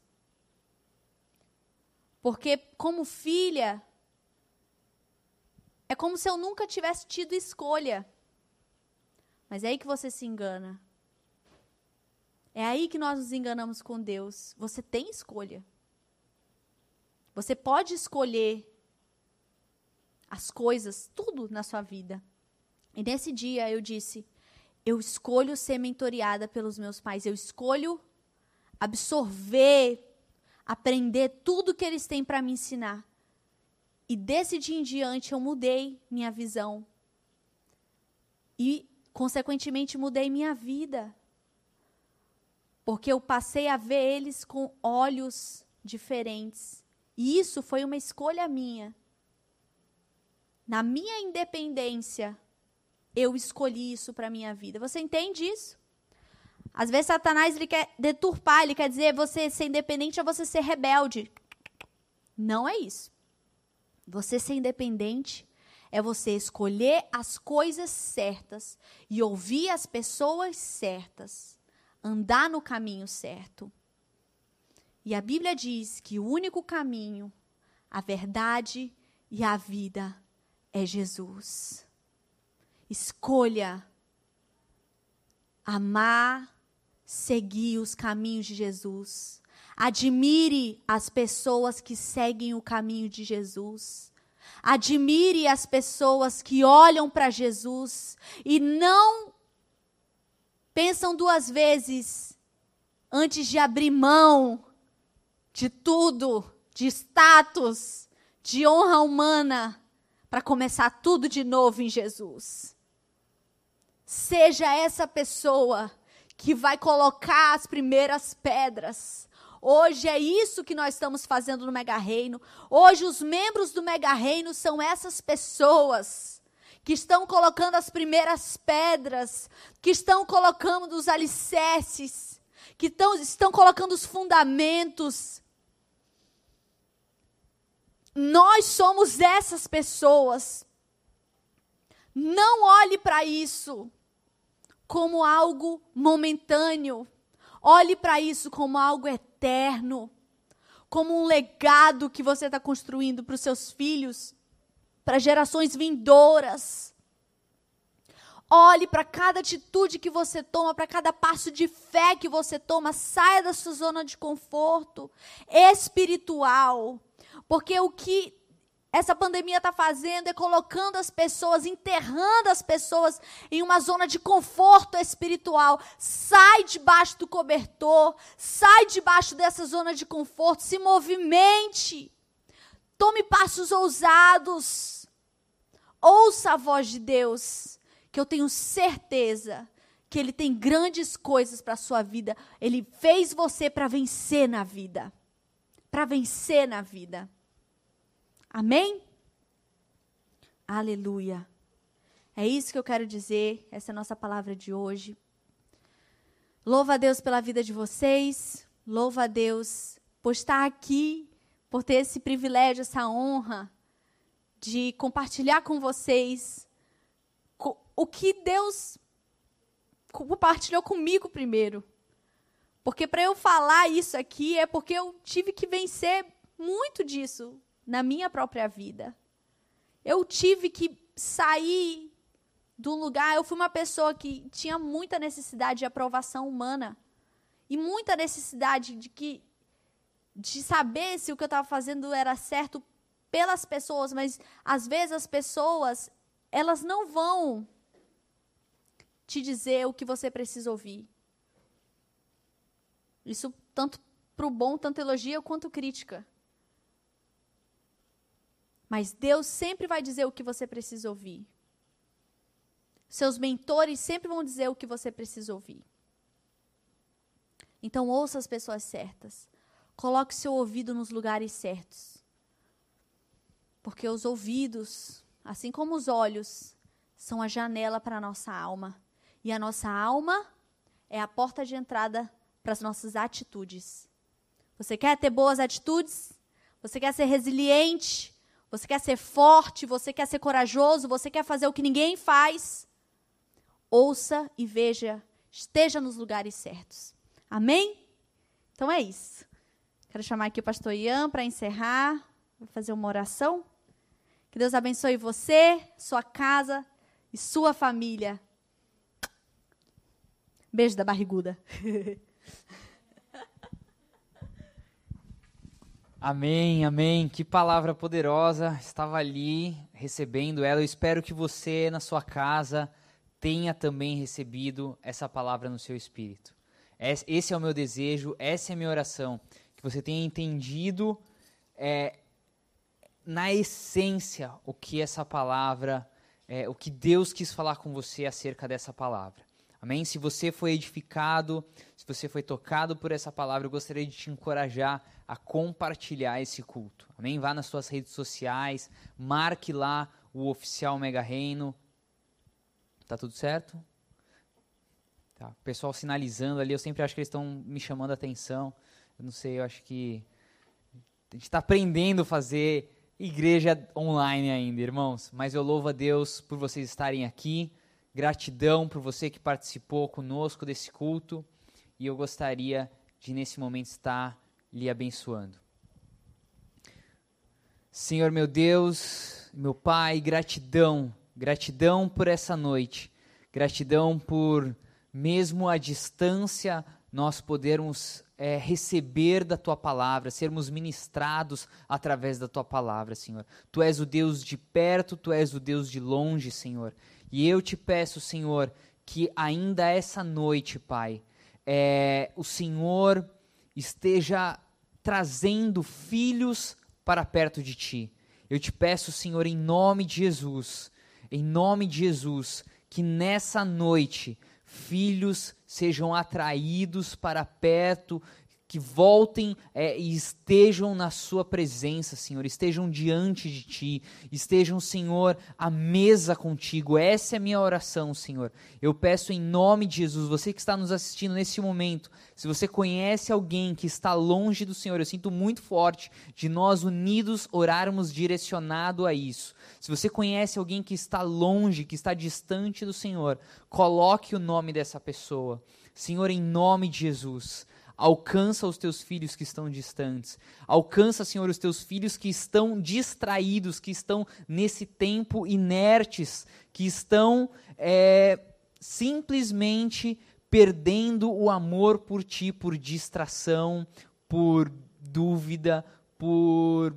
[SPEAKER 4] Porque, como filha, é como se eu nunca tivesse tido escolha. Mas é aí que você se engana. É aí que nós nos enganamos com Deus. Você tem escolha. Você pode escolher as coisas, tudo na sua vida. E nesse dia eu disse: eu escolho ser mentoreada pelos meus pais, eu escolho absorver, aprender tudo que eles têm para me ensinar. E desse dia em diante eu mudei minha visão. E, consequentemente, mudei minha vida porque eu passei a ver eles com olhos diferentes. E isso foi uma escolha minha. Na minha independência, eu escolhi isso para minha vida. Você entende isso? Às vezes Satanás ele quer deturpar, ele quer dizer você ser independente é você ser rebelde. Não é isso. Você ser independente é você escolher as coisas certas e ouvir as pessoas certas, andar no caminho certo. E a Bíblia diz que o único caminho, a verdade e a vida é Jesus. Escolha amar, seguir os caminhos de Jesus. Admire as pessoas que seguem o caminho de Jesus. Admire as pessoas que olham para Jesus e não pensam duas vezes antes de abrir mão de tudo, de status, de honra humana, para começar tudo de novo em Jesus. Seja essa pessoa que vai colocar as primeiras pedras Hoje é isso que nós estamos fazendo no Mega Reino. Hoje os membros do Mega Reino são essas pessoas que estão colocando as primeiras pedras, que estão colocando os alicerces, que estão, estão colocando os fundamentos. Nós somos essas pessoas. Não olhe para isso como algo momentâneo. Olhe para isso como algo eterno, como um legado que você está construindo para os seus filhos, para gerações vindouras. Olhe para cada atitude que você toma, para cada passo de fé que você toma. Saia da sua zona de conforto espiritual. Porque o que essa pandemia está fazendo é colocando as pessoas, enterrando as pessoas em uma zona de conforto espiritual. Sai debaixo do cobertor, sai debaixo dessa zona de conforto, se movimente. Tome passos ousados. Ouça a voz de Deus, que eu tenho certeza que Ele tem grandes coisas para a sua vida. Ele fez você para vencer na vida. Para vencer na vida. Amém? Aleluia. É isso que eu quero dizer, essa é a nossa palavra de hoje. Louva a Deus pela vida de vocês, louva a Deus por estar aqui, por ter esse privilégio, essa honra de compartilhar com vocês o que Deus compartilhou comigo primeiro. Porque para eu falar isso aqui é porque eu tive que vencer muito disso na minha própria vida. Eu tive que sair de um lugar. Eu fui uma pessoa que tinha muita necessidade de aprovação humana e muita necessidade de que de saber se o que eu estava fazendo era certo pelas pessoas, mas às vezes as pessoas elas não vão te dizer o que você precisa ouvir. Isso tanto para o bom, tanto elogia quanto crítica. Mas Deus sempre vai dizer o que você precisa ouvir. Seus mentores sempre vão dizer o que você precisa ouvir. Então ouça as pessoas certas. Coloque seu ouvido nos lugares certos. Porque os ouvidos, assim como os olhos, são a janela para a nossa alma. E a nossa alma é a porta de entrada para as nossas atitudes. Você quer ter boas atitudes? Você quer ser resiliente? Você quer ser forte, você quer ser corajoso, você quer fazer o que ninguém faz. Ouça e veja, esteja nos lugares certos. Amém? Então é isso. Quero chamar aqui o pastor Ian para encerrar, vou fazer uma oração. Que Deus abençoe você, sua casa e sua família. Beijo da barriguda.
[SPEAKER 3] Amém, amém. Que palavra poderosa. Estava ali recebendo ela. Eu espero que você, na sua casa, tenha também recebido essa palavra no seu espírito. Esse é o meu desejo, essa é a minha oração. Que você tenha entendido é, na essência o que essa palavra, é, o que Deus quis falar com você acerca dessa palavra. Amém? Se você foi edificado, se você foi tocado por essa palavra, eu gostaria de te encorajar a compartilhar esse culto. Amém? Vá nas suas redes sociais, marque lá o oficial Mega Reino. Tá tudo certo? Tá? O pessoal sinalizando ali, eu sempre acho que eles estão me chamando a atenção. Eu não sei, eu acho que a gente está aprendendo a fazer igreja online ainda, irmãos. Mas eu louvo a Deus por vocês estarem aqui. Gratidão por você que participou conosco desse culto. E eu gostaria de, nesse momento, estar lhe abençoando. Senhor meu Deus, meu Pai, gratidão, gratidão por essa noite, gratidão por, mesmo à distância, nós podermos é, receber da tua palavra, sermos ministrados através da tua palavra, Senhor. Tu és o Deus de perto, tu és o Deus de longe, Senhor. E eu te peço, Senhor, que ainda essa noite, Pai, é, o Senhor esteja trazendo filhos para perto de ti. Eu te peço, Senhor, em nome de Jesus, em nome de Jesus, que nessa noite filhos sejam atraídos para perto que voltem é, e estejam na sua presença, Senhor, estejam diante de Ti, estejam, Senhor, à mesa contigo. Essa é a minha oração, Senhor. Eu peço em nome de Jesus, você que está nos assistindo nesse momento, se você conhece alguém que está longe do Senhor, eu sinto muito forte de nós unidos orarmos direcionado a isso. Se você conhece alguém que está longe, que está distante do Senhor, coloque o nome dessa pessoa. Senhor, em nome de Jesus. Alcança os teus filhos que estão distantes. Alcança, Senhor, os teus filhos que estão distraídos, que estão nesse tempo inertes, que estão é, simplesmente perdendo o amor por ti, por distração, por dúvida, por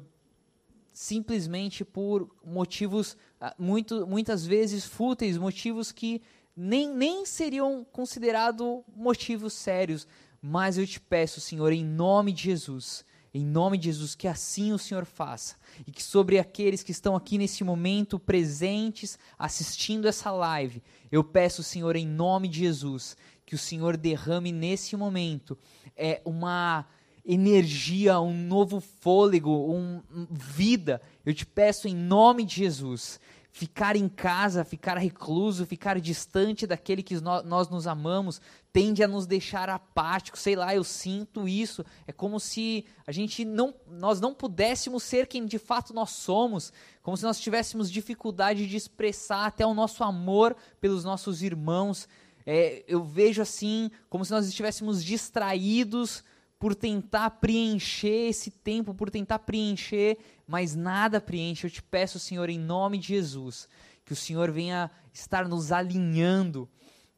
[SPEAKER 3] simplesmente por motivos ah, muito, muitas vezes fúteis, motivos que nem, nem seriam considerados motivos sérios, mas eu te peço, Senhor, em nome de Jesus, em nome de Jesus, que assim o Senhor faça. E que sobre aqueles que estão aqui nesse momento presentes, assistindo essa live, eu peço, Senhor, em nome de Jesus, que o Senhor derrame nesse momento é, uma energia, um novo fôlego, um, um, vida. Eu te peço em nome de Jesus ficar em casa, ficar recluso, ficar distante daquele que nós nos amamos, tende a nos deixar apáticos, sei lá, eu sinto isso. É como se a gente não, nós não pudéssemos ser quem de fato nós somos, como se nós tivéssemos dificuldade de expressar até o nosso amor pelos nossos irmãos. É, eu vejo assim, como se nós estivéssemos distraídos por tentar preencher esse tempo, por tentar preencher, mas nada preenche. Eu te peço, Senhor, em nome de Jesus, que o Senhor venha estar nos alinhando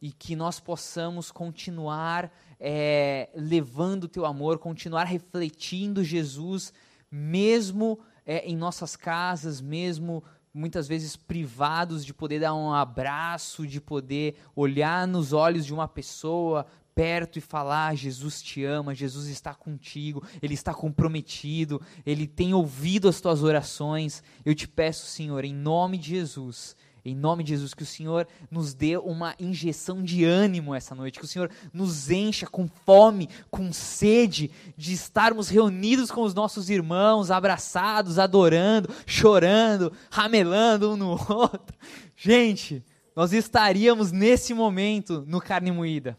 [SPEAKER 3] e que nós possamos continuar é, levando o teu amor, continuar refletindo Jesus, mesmo é, em nossas casas, mesmo muitas vezes privados de poder dar um abraço, de poder olhar nos olhos de uma pessoa, perto e falar: Jesus te ama, Jesus está contigo, Ele está comprometido, Ele tem ouvido as tuas orações. Eu te peço, Senhor, em nome de Jesus. Em nome de Jesus, que o Senhor nos dê uma injeção de ânimo essa noite, que o Senhor nos encha com fome, com sede de estarmos reunidos com os nossos irmãos, abraçados, adorando, chorando, ramelando um no outro. Gente, nós estaríamos nesse momento no carne moída.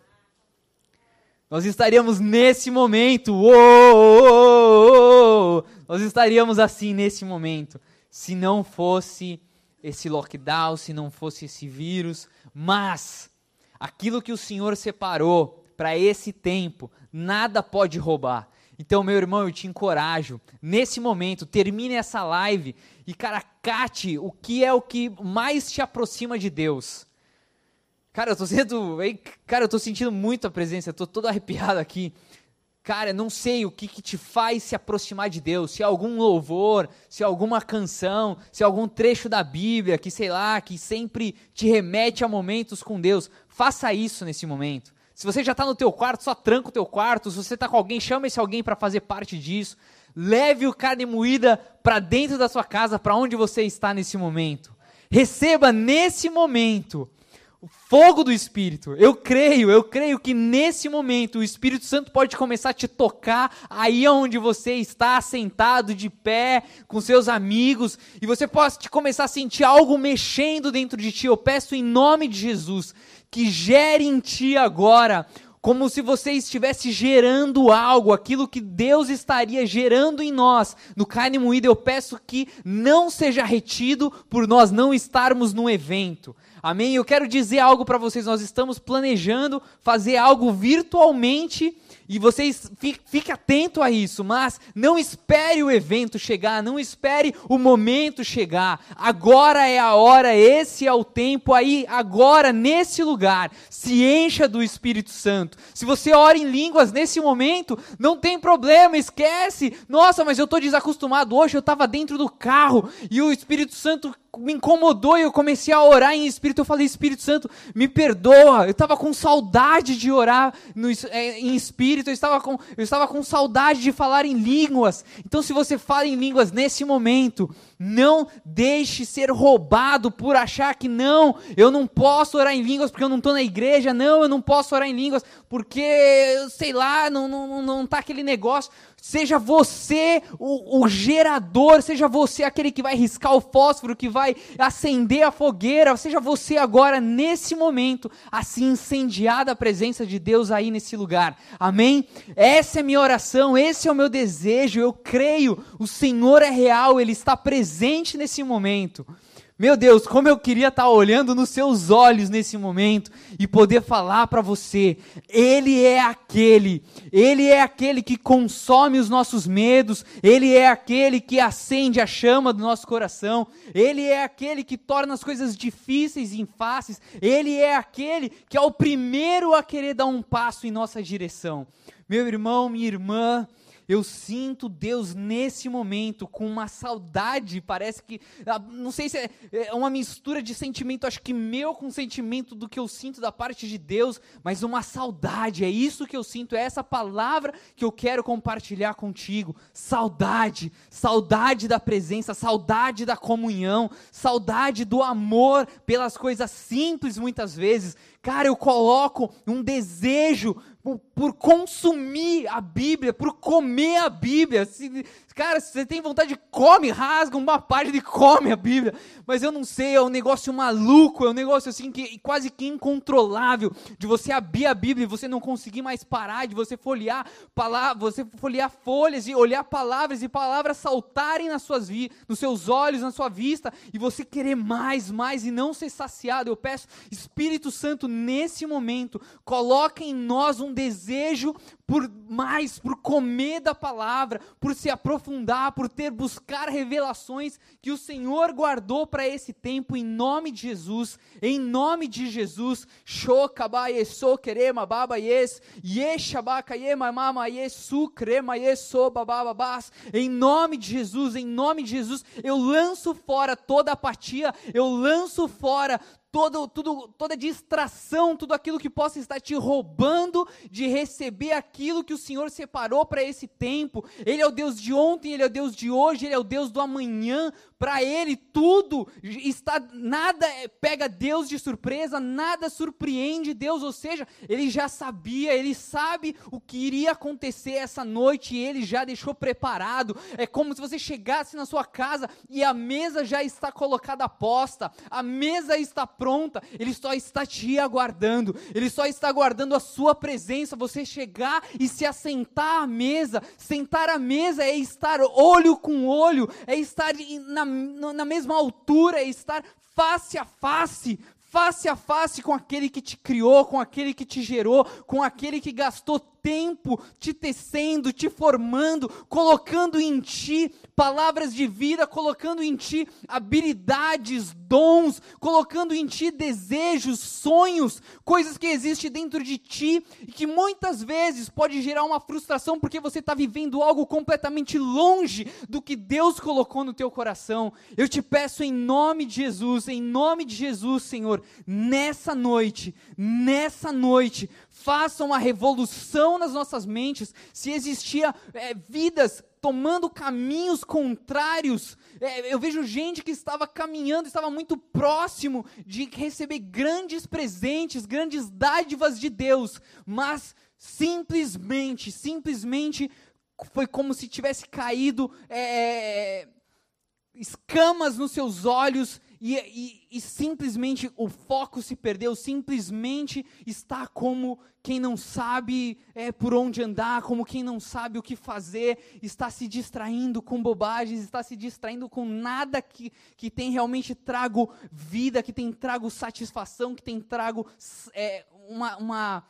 [SPEAKER 3] Nós estaríamos nesse momento, oh, oh, oh, nós estaríamos assim nesse momento, se não fosse esse lockdown, se não fosse esse vírus, mas aquilo que o Senhor separou para esse tempo, nada pode roubar. Então, meu irmão, eu te encorajo, nesse momento, termine essa live e, cara, cate o que é o que mais te aproxima de Deus. Cara, eu tô sendo. Cara, eu tô sentindo muito a presença, eu tô todo arrepiado aqui. Cara, não sei o que, que te faz se aproximar de Deus. Se é algum louvor, se é alguma canção, se é algum trecho da Bíblia que, sei lá, que sempre te remete a momentos com Deus. Faça isso nesse momento. Se você já está no teu quarto, só tranca o teu quarto. Se você está com alguém, chama esse alguém para fazer parte disso. Leve o carne moída para dentro da sua casa, para onde você está nesse momento. Receba nesse momento fogo do Espírito. Eu creio, eu creio que nesse momento o Espírito Santo pode começar a te tocar aí onde você está sentado de pé com seus amigos e você pode começar a sentir algo mexendo dentro de ti. Eu peço em nome de Jesus que gere em ti agora como se você estivesse gerando algo, aquilo que Deus estaria gerando em nós. No carne moída, eu peço que não seja retido por nós não estarmos no evento. Amém? Eu quero dizer algo para vocês. Nós estamos planejando fazer algo virtualmente e vocês fiquem atento a isso, mas não espere o evento chegar, não espere o momento chegar. Agora é a hora, esse é o tempo aí, agora nesse lugar. Se encha do Espírito Santo. Se você ora em línguas nesse momento, não tem problema, esquece. Nossa, mas eu estou desacostumado. Hoje eu estava dentro do carro e o Espírito Santo me incomodou e eu comecei a orar em espírito. Eu falei, Espírito Santo, me perdoa. Eu estava com saudade de orar no, é, em espírito. Eu estava, com, eu estava com saudade de falar em línguas. Então, se você fala em línguas nesse momento, não deixe ser roubado por achar que não, eu não posso orar em línguas porque eu não estou na igreja. Não, eu não posso orar em línguas porque, sei lá, não, não, não tá aquele negócio. Seja você o, o, gerador, seja você aquele que vai riscar o fósforo, que vai acender a fogueira, seja você agora, nesse momento, assim incendiada a presença de Deus aí nesse lugar. Amém? Essa é minha oração, esse é o meu desejo. Eu creio, o Senhor é real, Ele está presente nesse momento. Meu Deus, como eu queria estar olhando nos seus olhos nesse momento e poder falar para você: Ele é aquele, Ele é aquele que consome os nossos medos, Ele é aquele que acende a chama do nosso coração, Ele é aquele que torna as coisas difíceis e fáceis, Ele é aquele que é o primeiro a querer dar um passo em nossa direção. Meu irmão, minha irmã, eu sinto Deus nesse momento com uma saudade, parece que, ah, não sei se é, é uma mistura de sentimento, acho que meu com sentimento do que eu sinto da parte de Deus, mas uma saudade, é isso que eu sinto, é essa palavra que eu quero compartilhar contigo. Saudade, saudade da presença, saudade da comunhão, saudade do amor pelas coisas simples muitas vezes. Cara, eu coloco um desejo por, por, consumir a Bíblia, por comer a Bíblia. Se, cara, se você tem vontade de come, rasga uma página e come a Bíblia. Mas eu não sei, é um negócio maluco, é um negócio assim que quase que incontrolável de você abrir a Bíblia e você não conseguir mais parar, de você folhear palavras, você folhear folhas e olhar palavras e palavras saltarem nas suas vi nos seus olhos, na sua vista e você querer mais, mais e não ser saciado. Eu peço, Espírito Santo, nesse momento, coloque em nós um desejo por mais, por comer da palavra, por se aprofundar, por ter buscar revelações que o Senhor guardou para esse tempo em nome de Jesus, em nome de Jesus. Shokabayeso kerema baba yes, yeshabakayema mama yesu crema yeso babababas. Em nome de Jesus, em nome de Jesus, eu lanço fora toda apatia, eu lanço fora todo, tudo, toda distração, tudo aquilo que possa estar te roubando de receber aquilo que o Senhor separou para esse tempo. Ele é o Deus de ontem, Ele é o Deus de hoje, Ele é o Deus do amanhã. Para Ele tudo está, nada pega Deus de surpresa, nada surpreende Deus, ou seja, Ele já sabia, Ele sabe o que iria acontecer essa noite e Ele já deixou preparado. É como se você chegasse na sua casa e a mesa já está colocada posta, a mesa está pronta, Ele só está te aguardando, Ele só está aguardando a sua presença, você chegar e se assentar à mesa. Sentar à mesa é estar olho com olho, é estar na, na mesma altura, é estar face a face, face a face com aquele que te criou, com aquele que te gerou, com aquele que gastou tempo te tecendo, te formando, colocando em ti palavras de vida, colocando em ti habilidades, dons, colocando em ti desejos, sonhos, coisas que existem dentro de ti e que muitas vezes pode gerar uma frustração porque você está vivendo algo completamente longe do que Deus colocou no teu coração. Eu te peço em nome de Jesus, em nome de Jesus, Senhor, nessa noite, nessa noite, faça uma revolução nas nossas mentes, se existia é, vidas tomando caminhos contrários. É, eu vejo gente que estava caminhando, estava muito próximo de receber grandes presentes, grandes dádivas de Deus, mas simplesmente, simplesmente foi como se tivesse caído é, escamas nos seus olhos e, e, e, simplesmente o foco se perdeu, simplesmente está como quem não sabe é, por onde andar, como quem não sabe o que fazer, está se distraindo com bobagens, está se distraindo com nada que, que tem realmente trago vida, que tem trago satisfação, que tem trago é, uma, uma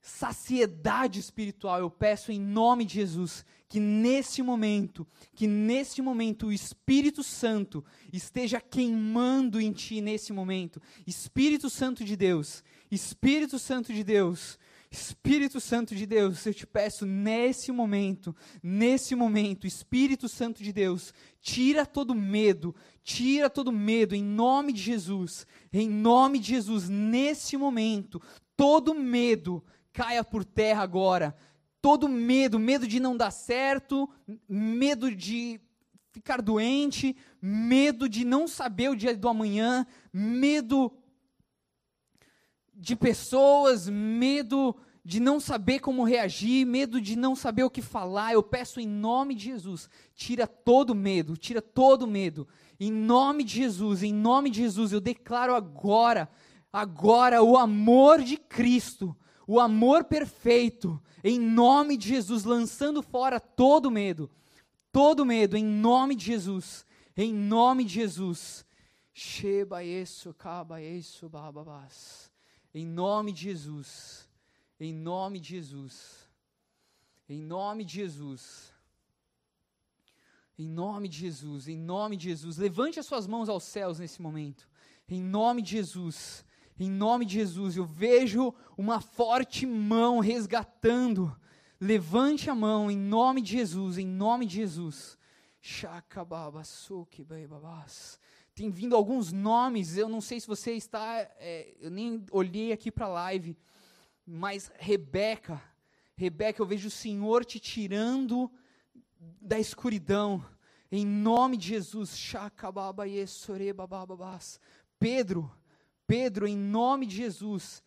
[SPEAKER 3] saciedade espiritual. Eu peço em nome de Jesus que nesse momento, que nesse momento o Espírito Santo esteja queimando em ti nesse momento. Espírito Santo de Deus, Espírito Santo de Deus, Espírito Santo de Deus, eu te peço nesse momento, nesse momento, Espírito Santo de Deus, tira todo medo, tira todo medo em nome de Jesus, em nome de Jesus, nesse momento, todo medo caia por terra agora todo medo, medo de não dar certo, medo de ficar doente, medo de não saber o dia do amanhã, medo de pessoas, medo de não saber como reagir, medo de não saber o que falar. Eu peço em nome de Jesus, tira todo medo, tira todo medo. Em nome de Jesus, em nome de Jesus, eu declaro agora, agora o amor de Cristo, o amor perfeito, em nome de Jesus, lançando fora todo medo, todo medo, em nome de Jesus, em nome de Jesus. Em nome de Jesus, em nome de Jesus, em nome de Jesus, em nome de Jesus, em nome de Jesus. Levante as suas mãos aos céus nesse momento, em nome de Jesus em nome de Jesus, eu vejo uma forte mão resgatando. Levante a mão em nome de Jesus, em nome de Jesus. Tem vindo alguns nomes, eu não sei se você está, é, eu nem olhei aqui para a live, mas Rebeca, Rebeca, eu vejo o Senhor te tirando da escuridão, em nome de Jesus. Pedro, Pedro, em nome de Jesus,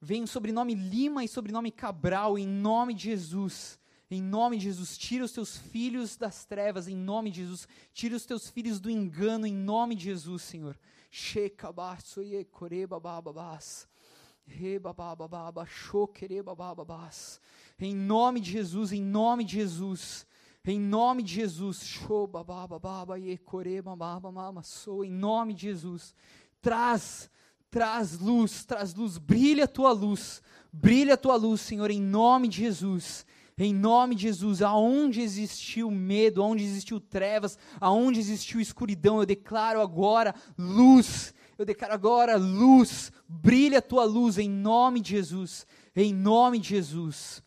[SPEAKER 3] vem o sobrenome Lima e sobrenome Cabral, em nome de Jesus. Em nome de Jesus, tira os teus filhos das trevas, em nome de Jesus. Tira os teus filhos do engano, em nome de Jesus, Senhor. Em nome de Jesus, em nome de Jesus. Em nome de Jesus. Em nome de Jesus. Traz traz luz, traz luz, brilha a tua luz, brilha a tua luz, Senhor, em nome de Jesus. Em nome de Jesus, aonde existiu medo, aonde existiu trevas, aonde existiu escuridão, eu declaro agora luz. Eu declaro agora luz. Brilha a tua luz em nome de Jesus. Em nome de Jesus.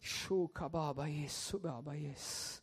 [SPEAKER 3] Shukababa isso, baba isso.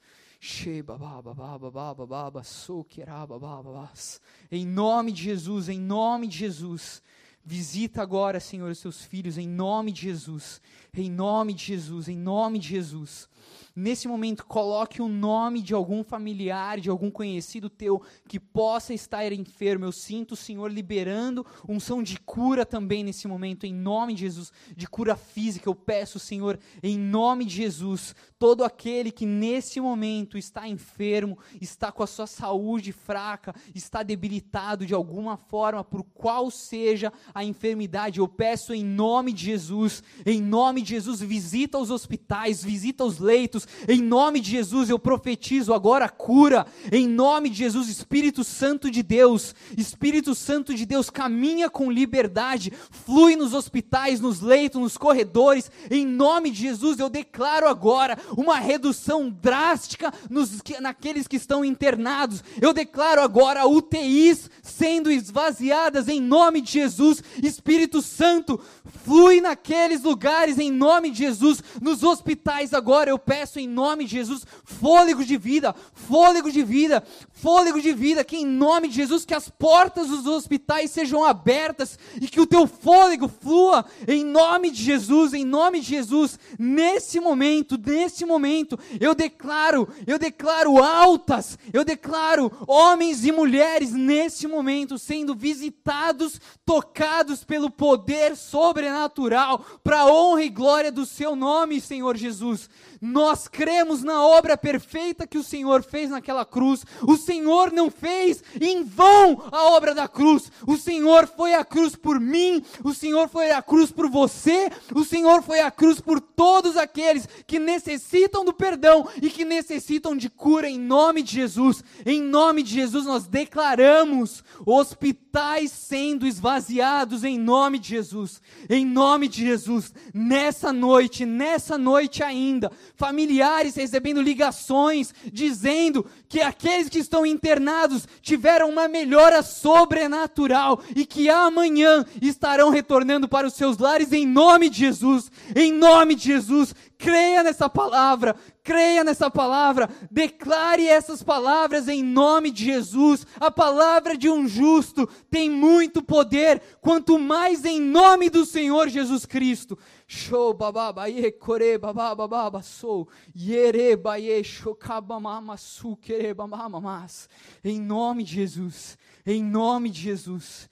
[SPEAKER 3] Em nome de Jesus, em nome de Jesus. Visita agora, Senhor, os seus filhos, em nome de Jesus. Em nome de Jesus, em nome de Jesus nesse momento, coloque o nome de algum familiar, de algum conhecido teu que possa estar enfermo. Eu sinto o Senhor liberando unção de cura também nesse momento, em nome de Jesus, de cura física. Eu peço, Senhor, em nome de Jesus, todo aquele que nesse momento está enfermo, está com a sua saúde fraca, está debilitado de alguma forma, por qual seja a enfermidade, eu peço em nome de Jesus, em nome de Jesus, visita os hospitais, visita os leitos em nome de Jesus, eu profetizo agora cura. Em nome de Jesus, Espírito Santo de Deus, Espírito Santo de Deus, caminha com liberdade, flui nos hospitais, nos leitos, nos corredores. Em nome de Jesus, eu declaro agora uma redução drástica nos, naqueles que estão internados. Eu declaro agora UTIs sendo esvaziadas em nome de Jesus. Jesus. Espírito Santo, flui naqueles lugares em nome de Jesus. Nos hospitais agora eu peço em nome de Jesus fôlego de vida, fôlego de vida, fôlego de vida, que em nome de Jesus que as portas dos hospitais sejam abertas e que o teu fôlego flua em nome de Jesus, em nome de Jesus. Nesse momento, nesse momento, eu declaro, eu declaro altas, eu declaro homens e mulheres nesse momento sendo visitados, tocados pelo poder sobrenatural, para honra e glória do seu nome, Senhor Jesus. Nós cremos na obra perfeita que o Senhor fez naquela cruz. O Senhor não fez em vão a obra da cruz. O Senhor foi à cruz por mim, o Senhor foi à cruz por você, o Senhor foi à cruz por todos aqueles que necessitam do perdão e que necessitam de cura em nome de Jesus. Em nome de Jesus nós declaramos hospitais sendo esvaziados em nome de Jesus. Em nome de Jesus, nessa noite, nessa noite ainda, familiares recebendo ligações dizendo que aqueles que estão internados tiveram uma melhora sobrenatural e que amanhã estarão retornando para os seus lares em nome de Jesus. Em nome de Jesus, creia nessa palavra, creia nessa palavra, declare essas palavras em nome de Jesus. A palavra de um justo tem muito poder, quanto mais em nome do Senhor Jesus Cristo. Show bababa ye kore bababa baba so yere baye shokabamama su kere mas. Em nome de Jesus, em nome de Jesus.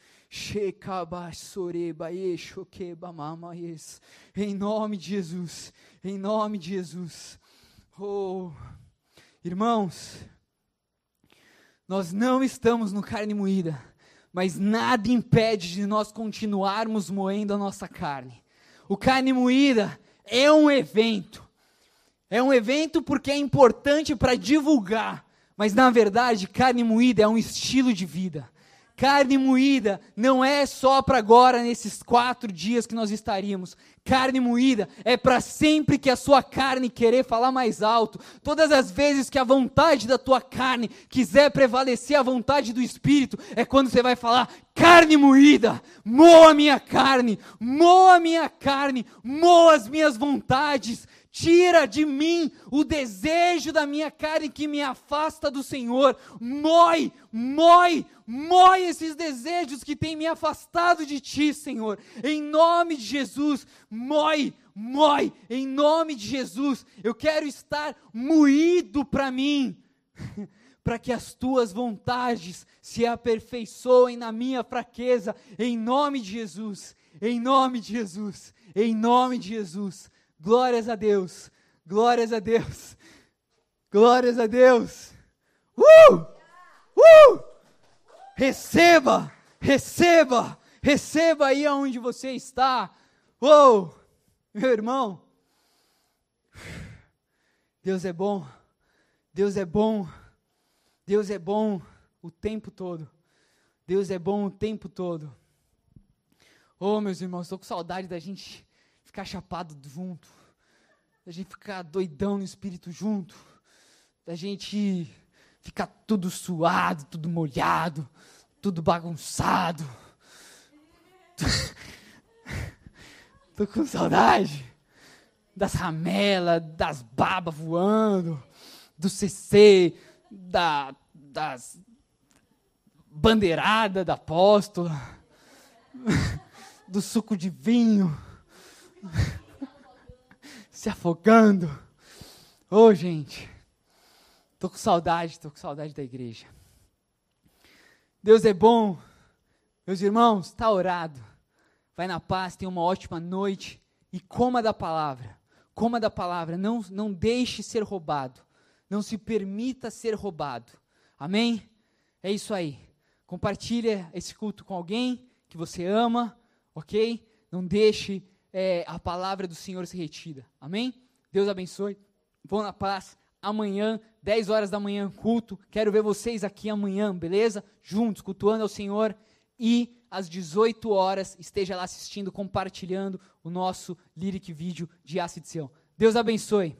[SPEAKER 3] Em nome de Jesus, em nome de Jesus. Oh, irmãos, nós não estamos no carne moída, mas nada impede de nós continuarmos moendo a nossa carne. O carne moída é um evento. É um evento porque é importante para divulgar, mas na verdade, carne moída é um estilo de vida. Carne moída não é só para agora, nesses quatro dias que nós estaríamos. Carne moída é para sempre que a sua carne querer falar mais alto. Todas as vezes que a vontade da tua carne quiser prevalecer a vontade do Espírito, é quando você vai falar: carne moída, moa minha carne, moa minha carne, moa as minhas vontades. Tira de mim o desejo da minha carne que me afasta do Senhor. Mói, mói, mói esses desejos que têm me afastado de Ti, Senhor. Em nome de Jesus, mói, mói, em nome de Jesus. Eu quero estar moído para mim, para que as Tuas vontades se aperfeiçoem na minha fraqueza. Em nome de Jesus, em nome de Jesus, em nome de Jesus. Glórias a Deus. Glórias a Deus. Glórias a Deus. Uh! Uh! Receba! Receba! Receba aí aonde você está. Oh! Meu irmão. Deus é bom. Deus é bom. Deus é bom o tempo todo. Deus é bom o tempo todo. Oh, meus irmãos, estou com saudade da gente ficar chapado junto, da gente ficar doidão no espírito junto, da gente ficar tudo suado, tudo molhado, tudo bagunçado. Tô com saudade das ramelas, das babas voando, do CC, da, das bandeirada da apóstola, do suco de vinho se afogando. Ô, oh, gente, tô com saudade, tô com saudade da igreja. Deus é bom. Meus irmãos, está orado. Vai na paz, tenha uma ótima noite e coma da palavra. Coma da palavra, não, não deixe ser roubado. Não se permita ser roubado. Amém? É isso aí. Compartilha esse culto com alguém que você ama, ok? Não deixe é, a palavra do Senhor se retira. Amém? Deus abençoe. Vão na paz. Amanhã, 10 horas da manhã, culto. Quero ver vocês aqui amanhã, beleza? Juntos, cultuando ao Senhor. E às 18 horas, esteja lá assistindo, compartilhando o nosso Lyric Vídeo de Ácido Sião. Deus abençoe.